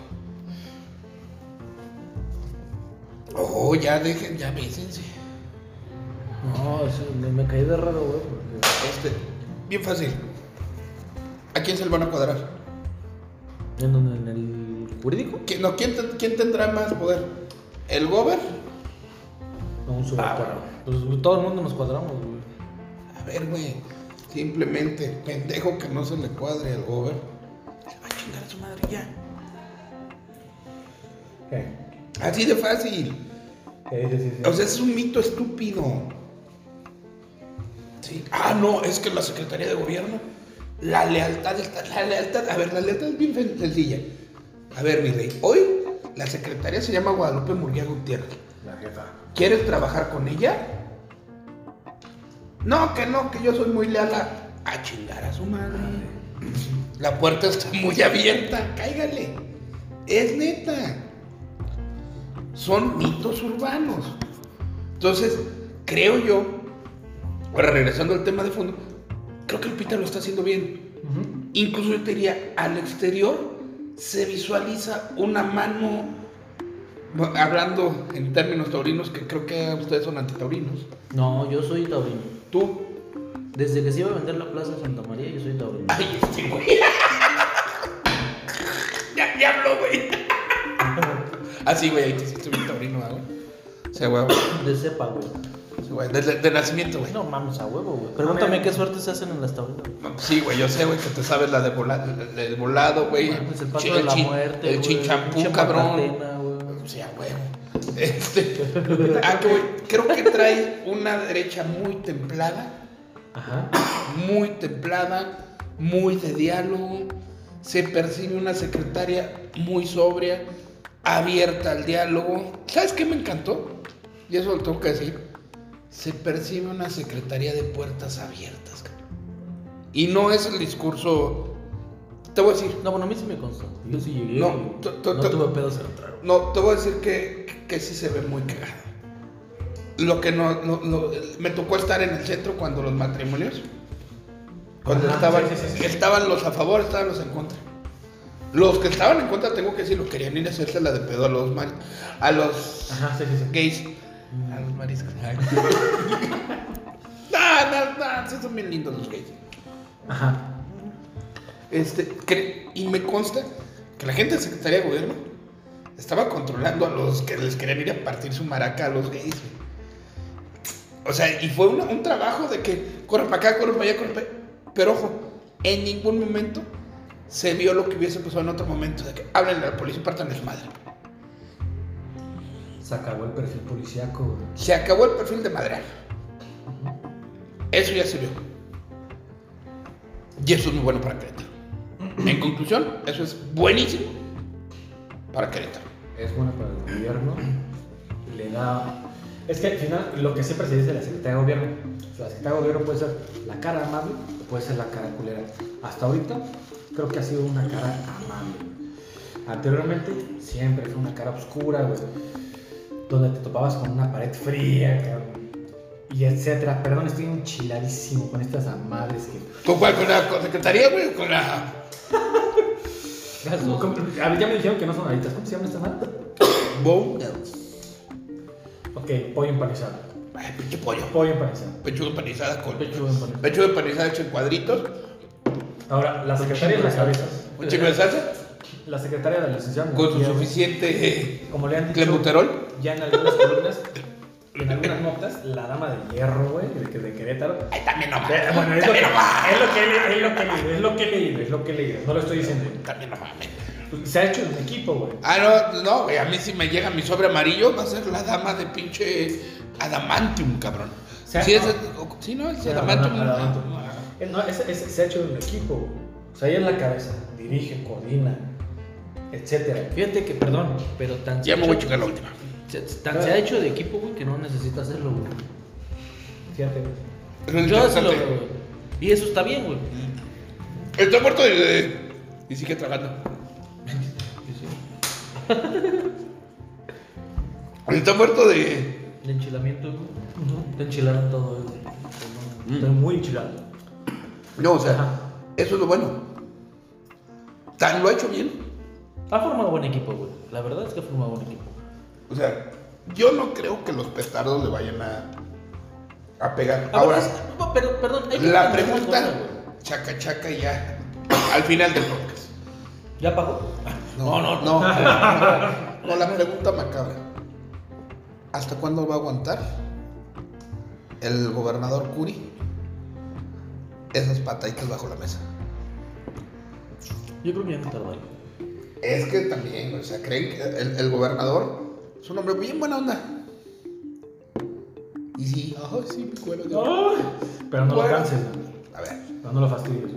Oh, ya dejen, ya bésense. no, eso, me, me caí de raro, güey. Porque... Este, bien fácil. ¿A quién se le van a cuadrar? ¿En? ¿En el jurídico? ¿Quién, no, ¿quién, te- quién tendrá más poder? ¿El gober? No, un Ah. Pues todo el mundo nos cuadramos, güey. A ver, güey. Simplemente, pendejo que no se le cuadre al gober. Se va a chingar a su madre ya. ¿Qué? Así de fácil. Sí, sí, sí. O sea, es un mito estúpido. Sí. Ah, no, es que la Secretaría de Gobierno, la lealtad está, la lealtad, a ver, la lealtad es bien sen- sencilla. A ver, mi rey, hoy la secretaria se llama Guadalupe Murguía Gutiérrez. La jefa. ¿Quieres trabajar con ella? No, que no, que yo soy muy leal a, a chingar a su madre. La puerta está muy abierta, cáigale. Es neta. Son mitos urbanos. Entonces, creo yo, ahora regresando al tema de fondo, creo que Lupita lo está haciendo bien. Incluso yo te diría, al exterior se visualiza una mano, hablando en términos taurinos, que creo que ustedes son antitaurinos. No, yo soy taurino. Tú, Desde que se iba a vender la plaza de Santa María, yo soy taurino. ay, este güey. ya, ya habló, güey. Así, güey, ahí te hiciste un taurino, ¿verdad, güey. O sea, güey, De cepa, güey. sí, güey, de, nacimiento, güey. No mames, a huevo, güey. Pregúntame qué suerte se hacen en las taurinas. No, Sí, güey, yo sé, güey, que te sabes la de vola- del volado, güey. Mames, el paso de la muerte, El chinchampú, cabrón. O sea, huevo. Este, ah, que, creo que trae una derecha muy templada, Ajá. muy templada, muy de diálogo. Se percibe una secretaria muy sobria, abierta al diálogo. ¿Sabes qué me encantó? Y eso lo tengo que decir. Se percibe una secretaría de puertas abiertas. Y no es el discurso. Te voy a decir, No, bueno, a mí sí me consta. Yo sí llegué. No, no tuve pedos en entrar. No, te voy a decir que, que, sí se ve muy cagado. Lo que no, no- no- me tocó estar en el centro cuando los matrimonios, cuando Ajá, estaban, sí, sí, sí. estaban los a favor, estaban los en contra. Los que estaban en contra, tengo que decirlo, querían ir a hacerse la de pedo a los, mar- a los Ajá, gays, a los mariscos. no, no, no, son bien lindos los gays. Ajá. Este, y me consta que la gente de Secretaría de Gobierno estaba controlando a los que les querían ir a partir su maraca a los gays. O sea, y fue una- un trabajo de que corre para acá, corre para allá, corre para allá. Pero ojo, en ningún momento se vio lo que hubiese pasado en otro momento, de que háblenle a la policía y partan su madre. Se acabó el perfil policíaco. Se acabó el perfil de madrear. Eso ya se vio. Y eso es muy bueno para Querétaro. En conclusión, eso es buenísimo para Querétaro. Es bueno para el gobierno. Le da. Es que al final, lo que siempre se dice de la Secretaría de Gobierno, la Secretaría de Gobierno puede ser la cara amable o puede ser la cara culera. Hasta ahorita, creo que ha sido una cara amable. Anteriormente, siempre fue una cara oscura, güey. Donde te topabas con una pared fría, cabrón, Y etcétera. Perdón, estoy enchiladísimo con estas amables que. ¿Con cuál? ¿Con la con secretaría, güey? ¿Con la...? Las dos. ¿Cómo- a ver, ya me dijeron que no son alitas. ¿Cómo se llama esta madre? Bongles. Ok, pollo empanizado. Ay, pinche pollo. Pollo empanizado. Pechuga empanizada con... Pechuga empanizada. Pechuga empanizada hecho en cuadritos. Ahora, la secretaria de las cabezas. Un chico de salsa. La secretaria de la licenciada Con su suficiente... eh, Como le han dicho Clenbuterol. ya en algunas columnas, en algunas notas, la dama de hierro, güey, de, de Querétaro. Ay, también no mames. Bueno, es lo, que, no mames. es lo que he es lo que he leído, es lo que he leído, es lo que he leído, no lo estoy diciendo. También no mames. Se ha hecho en equipo, güey. Ah, no, no, güey. A mí si me llega mi sobre amarillo, va a ser la dama de pinche Adamantium, cabrón. Sea, sí, no. es, sí, no, es Adamantium. Adamantium. no, no. Eh, No, es, es- se ha hecho en equipo, güey. O sea, ella en la cabeza, dirige, coordina, etcétera. Fíjate que, perdón, pero tan Ya me voy a ha chingar la última. Se- Tan se ha hecho de equipo, güey, que no necesita hacerlo, güey. Fíjate, güey. Yo así lo veo, güey. Y eso está bien, güey. Está muerto de, de- y sigue tragando. Está muerto de. De enchilamiento, güey. Te enchilaron todo, güey. Mm. Estoy muy enchilado. No, o sea, Ajá. eso es lo bueno. Tan lo ha hecho bien. Ha formado buen equipo, güey. La verdad es que ha formado buen equipo. O sea, yo no creo que los petardos le vayan a, a pegar. A Ahora, ver, es- no, pero, perdón, hay la pregunta, cosa, chaca chaca y ya, al final del podcast. ¿Ya pagó? No, no, no. No, la pregunta macabra. ¿Hasta cuándo va a aguantar el gobernador Curi esas pataditas bajo la mesa. Yo creo que ya no tardaron. Es que también, o sea, creen que el, el gobernador es un hombre bien buena onda. Y sí, ay, sí, me cuero de- Pero no lo Bueno. canses, A ver, no, no lo fastidies.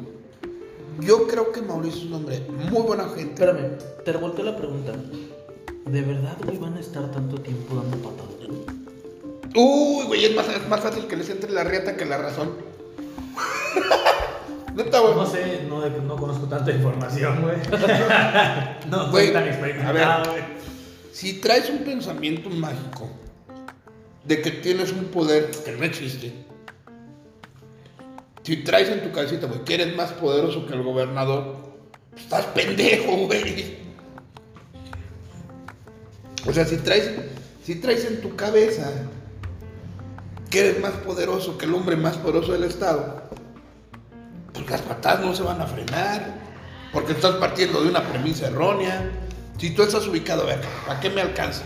yo creo que Mauricio es un hombre muy buena gente. Espérame, te revolteo la pregunta. ¿De verdad, güey, van a estar tanto tiempo dando patadas? Uy, güey, es más, es más fácil que les entre la riata que la razón. Neta, güey. No sé, no, no conozco tanta información, güey. no Güey, soy tan a experimentado, güey. Si traes un pensamiento mágico de que tienes un poder que no existe, si traes en tu cabecita, que eres más poderoso que el gobernador, estás pendejo, güey. O sea, si traes, si traes en tu cabeza que eres más poderoso que el hombre más poderoso del estado, pues las patadas no se van a frenar, porque estás partiendo de una premisa errónea. Si tú estás ubicado, a ver, ¿para qué me alcanza?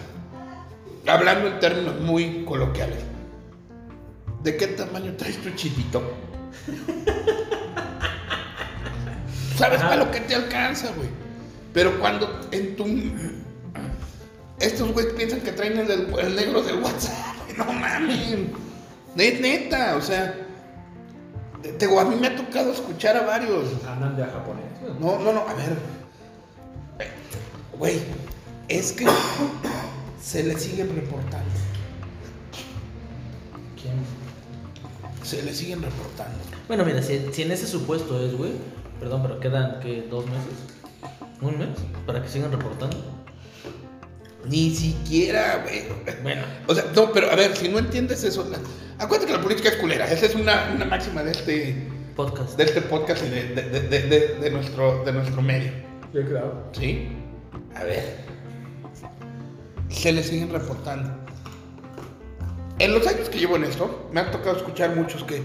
Hablando en términos muy coloquiales. ¿De qué tamaño traes tu chitito? ¿Sabes para lo que te alcanza, güey? Pero cuando en tu... Estos güeyes piensan que traen el, del- el negro del WhatsApp. No mames. Es neta, o sea... te- a mí me ha tocado escuchar a varios. Andan de a japonés. No, no, no, a ver. Güey, es que se le siguen reportando. ¿Quién? Se le siguen reportando. Bueno, mira, si, si en ese supuesto es, güey, perdón, pero quedan, ¿qué? ¿Dos meses? ¿Un mes? ¿Para que sigan reportando? Ni siquiera, güey. Bueno, O sea, no, pero a ver, si no entiendes eso, la- acuérdate que la política es culera. Esa es una, una máxima de este, podcast. de este podcast y de, de- de- de- de nuestro, de nuestro medio. Yo creo. ¿Sí? A ver. Se le siguen reportando. En los años que llevo en esto, me ha tocado escuchar muchos que.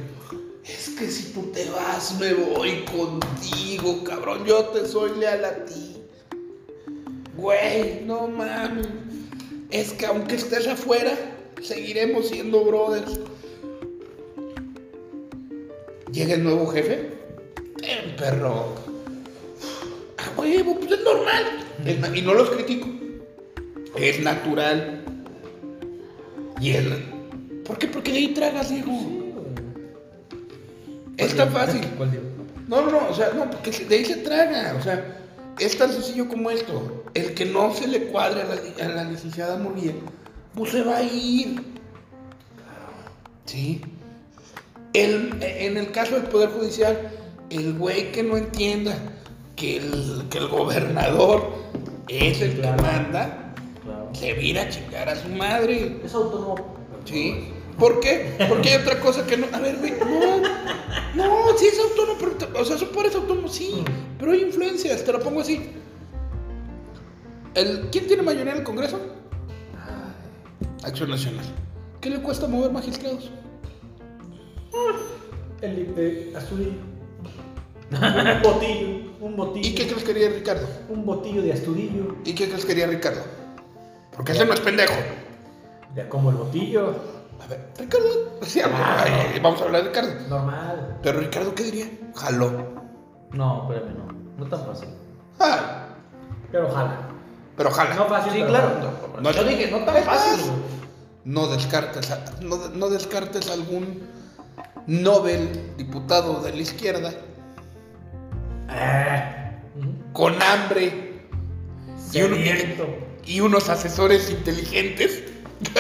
Es que si tú te vas, me voy contigo, cabrón. Yo te soy leal a ti. Güey, no mames. Es que aunque estés afuera, seguiremos siendo brothers. Llega el nuevo jefe. Perro. A huevo, pues es normal. Es y no los critico. Es natural. Y él. ¿Por qué? Porque de ahí tragas, Diego. Es tan fácil. ¿Cuál digo? No, no, no, o sea, no, porque de ahí se traga. O sea, es tan sencillo como esto. El que no se le cuadre a la, a la licenciada Murguía, pues se va a ir. Sí. El, en el caso del Poder Judicial, el güey que no entienda que el, que el gobernador es el que manda, Claro. se vira a chingar a su madre. Es autónomo. Sí. ¿Por qué? Porque hay otra cosa que no. A ver, güey, no. No, sí es autónomo, pero. O sea, su poder es autónomo, sí. Pero hay influencias, te lo pongo así. El, ¿Quién tiene mayoría en el Congreso? Acción Nacional. ¿Qué le cuesta mover magistrados? El de un botillo. Un botillo. ¿Y qué crees que quería Ricardo? Un botillo de Astudillo. ¿Y qué crees que quería Ricardo? Porque ese no es pendejo. Ya como el botillo. A ver, Ricardo. Sí, ay, vamos a hablar de Ricardo. Normal. Pero Ricardo, ¿qué diría? Jaló. No, espérame, no. No tan fácil. Pero ojalá. pero jala. No fácil. Sí, pero claro. ojalá. No, Yo dije, no tan es fácil. No descartes, a- no, no descartes algún Nobel diputado de la izquierda Eh. con hambre y, un- y unos asesores inteligentes.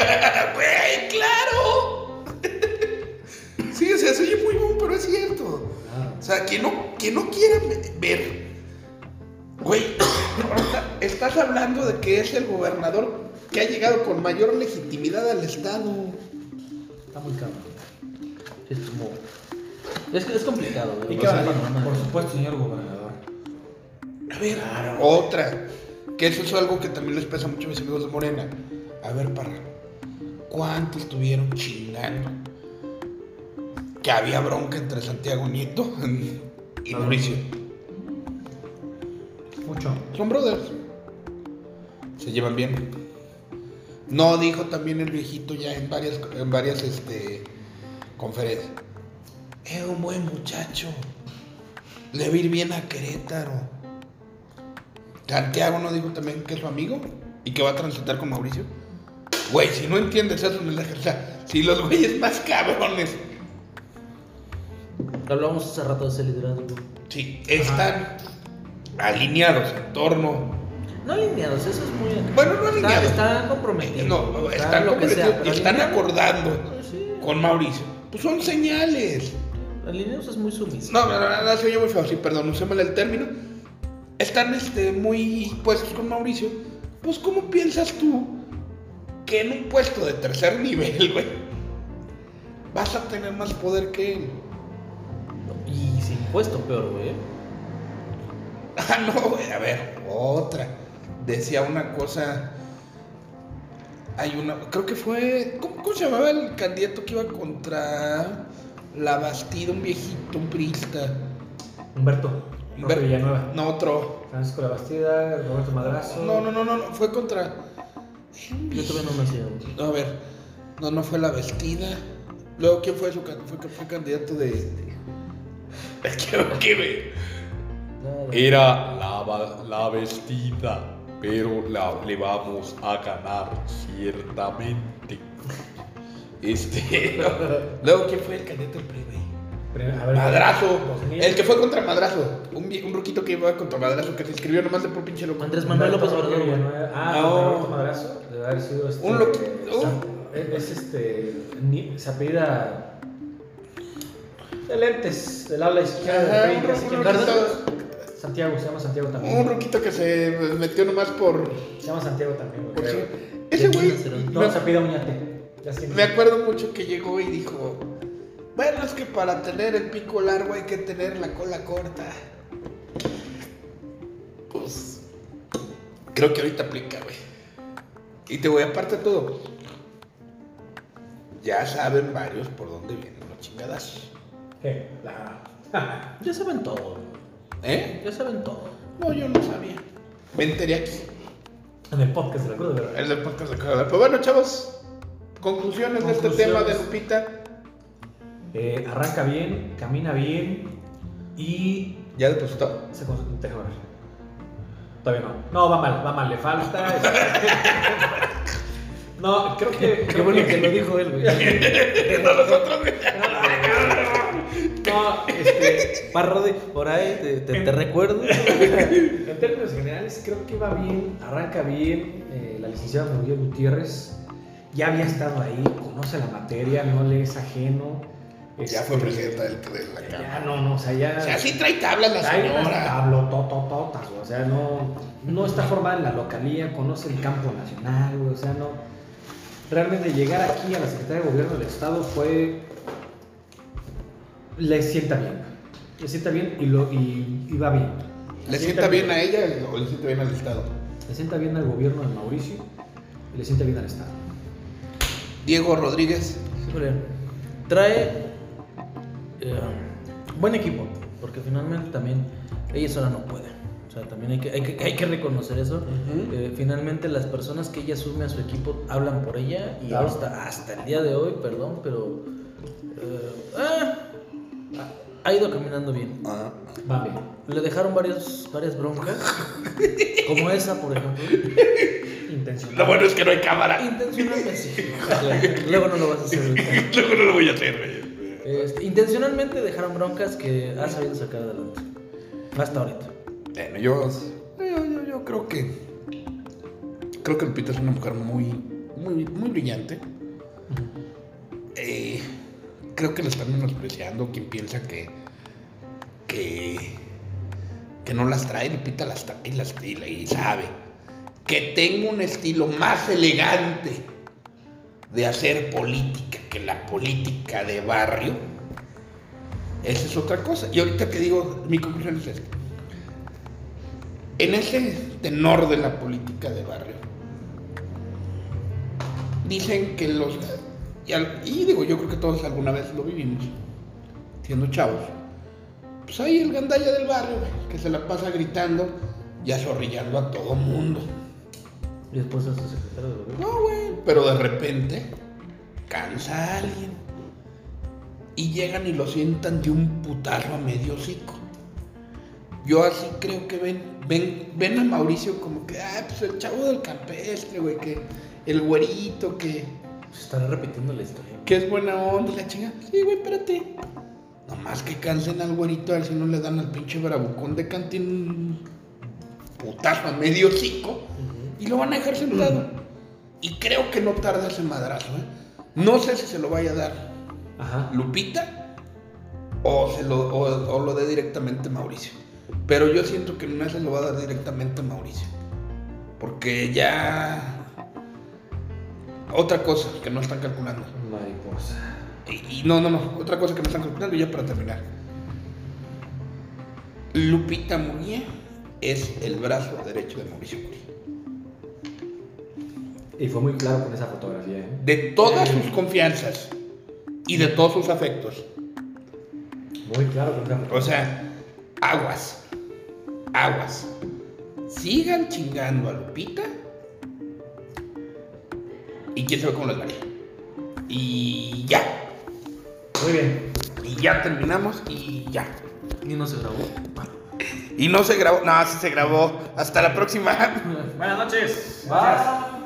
¡Güey, claro! sí, o sea, se oye muy bueno, pero es cierto. Claro. O sea, que no, que no quiera ve- ver. Güey, estás hablando de que es el gobernador que ha llegado con mayor legitimidad al Estado. Está muy cabrón. Es como. Es, es complicado, güey. Por supuesto, señor gobernador. A ver, otra. Que eso es algo que también les pesa mucho a mis amigos de Morena. A ver, parra. ¿Cuántos estuvieron chingando? Que había bronca entre Santiago Nieto y Mauricio. Mucho. Son brothers. Se llevan bien. No dijo también el viejito ya en varias, en varias este, conferencias. Es un buen muchacho. Le va a ir bien a Querétaro. Santiago no dijo también que es su amigo y que va a transitar con Mauricio. Güey, si no entiendes esos mensajes, o sea, si los güeyes más cabrones, Hablábamos hace rato de ese liderazgo. sí, están alineados en torno. No alineados, eso es muy. Bueno, no alineados. Están comprometidos. No, están, sea, comprometidos, pero están alineados- acordando sí, con Mauricio. Pues son señales. Alineados es muy sumiso. No, no, no, no, se oye muy feo, sí, perdón, usémosle el término. Están este, muy puestos con Mauricio. Pues, ¿cómo piensas tú que en un puesto de tercer nivel, güey, vas a tener más poder que él? Y sin puesto peor, güey. Ah, no, güey, a ver, otra. Decía una cosa. Hay una. Creo que fue. ¿Cómo, cómo se llamaba el candidato que iba contra la Bastida? Un viejito, un priista. Humberto. Humber- Humberto Villanueva. No, otro. Francisco La Bastida, Roberto Madrazo. No, no, no, no, no, fue contra. Yo todavía no nacía, güey. A ver, no, no fue la vestida. Luego, ¿quién fue su fue, fue candidato de. Es que, ¿qué, güey? Nada. Era la, la vestida, pero la, le vamos a ganar ciertamente. Este. Luego, ¿quién fue el candidato del PRI, güey? Madrazo. 2000. El que fue contra Madrazo. Un, vie- un ruquito que iba contra Madrazo que se inscribió nomás de por pinche loco. Andrés Manuel López Obrador, güey. Ah, No. Roberto Madrazo. Debe haber sido este. Un loqui- San- un- Es, es este. ni- Se apellida. De lentes, del habla izquierda. Ajá, del un, PRI, así que- un Cárdenas. ruquito, Santiago, se llama Santiago también. un ruquito que se metió nomás por. Se llama Santiago también, por sí. Ese güey. No, se apellida Uñate. Me acuerdo mucho que llegó y dijo, bueno, es que para tener el pico largo hay que tener la cola corta. Pues, creo que ahorita aplica, güey. Y te voy aparte de todo. Ya saben varios por dónde vienen los chingadazos. ¿Qué? La. Ya saben todo. ¿Eh? Ya saben todo. No, yo no sabía. Me enteré aquí. En el podcast de la Cruz de Verdad. El podcast de Cada Pues bueno, chavos. Conclusiones de este tema de. Lupita. Eh, arranca bien, camina bien y ¿Ya depositó? se déjame ver. Todavía no. No, va mal, va mal, le falta. este- no, creo que. Qué creo bueno que lo dijo él, güey. No nosotros, güey. No, este. Parro de por ahí, te, te, te recuerdo. En términos generales, creo que va bien, arranca bien. eh, la licenciada Muriel Gutiérrez ya había estado ahí, conoce la materia, no le es ajeno. Ya fue Este, presidenta del, de la Ya Cámara. no, no, o sea, ya. O sea, sí trae tablas la unas señora. tablototototas, güey, O sea, no, no está formada en la localía, conoce el campo nacional, güey. O sea, no. Realmente llegar aquí a la Secretaría de Gobierno del Estado fue. Le sienta bien. Le sienta bien y, lo, y, y va bien. ¿Le sienta bien a ella o le sienta bien al Estado? Le sienta bien al gobierno de Mauricio y le sienta bien al Estado. Diego Rodríguez. Trae eh, buen equipo, porque finalmente también ella sola no puede. O sea, también hay que, hay que, hay que reconocer eso. Eh, finalmente las personas que ella asume a su equipo hablan por ella y Claro. hasta, hasta el día de hoy, perdón, pero eh, ah, ha ido caminando bien. Ah, Va bien. Le dejaron varios, varias broncas, como esa, por ejemplo. Intencional. Lo bueno es que no hay cámara. Intencionalmente, sí. Luego no lo vas a hacer. ahorita. Luego no lo voy a hacer, güey. Este, intencionalmente dejaron broncas que ha sabido sacar adelante. Hasta ahorita. Bueno, yo, yo, yo, yo creo que. Creo que Lupita es una mujer muy, muy, muy brillante. Eh, creo que la están menospreciando quien piensa que. que. que no las trae. Lupita las trae y las la- y sabe. Que tengo un estilo más elegante de hacer política que la política de barrio. Esa es otra cosa. Y ahorita que digo, mi conclusión es esta. En ese tenor de la política de barrio, dicen que los... Y, al- y digo, yo creo que todos alguna vez lo vivimos, siendo chavos. Pues ahí el gandalla del barrio, güey, que se la pasa gritando y azorrillando a todo mundo. Y después es secretario de gobierno. No, güey, pero de repente cansa a alguien. y llegan y lo sientan de un putazo a medio hocico. Yo así creo que ven, ven, ven a Mauricio como que, ah, pues el chavo del campestre, güey, que el güerito, que, Se están repitiendo la historia. que es buena onda la chinga. Sí, güey, espérate. Nomás que cansen al güerito a ver si no le dan al pinche bravucón de cantín un putazo a medio hocico y lo van a dejar sentado. Y creo que no tarda ese madrazo, ¿eh? No sé si se lo vaya a dar Ajá. Lupita o, se lo, o, o lo dé directamente Mauricio. Pero yo siento que no se lo va a dar directamente Mauricio. Porque ya... Otra cosa que no están calculando. Mariposa. Y, y no, no, no. Otra cosa que no están calculando ya para terminar. Lupita Muñe es el brazo derecho de Mauricio Cruz. Y fue muy claro con esa fotografía, ¿eh? De todas sus confianzas y de todos sus afectos. Muy claro con esa fotografía. O sea, aguas. Aguas. Sigan chingando a Lupita. Y quién sabe cómo les varía. Y ya. Muy bien. Y ya terminamos y ya. Y no se grabó. Y no se grabó. No, sí se grabó. Hasta la próxima. Buenas noches. Bye.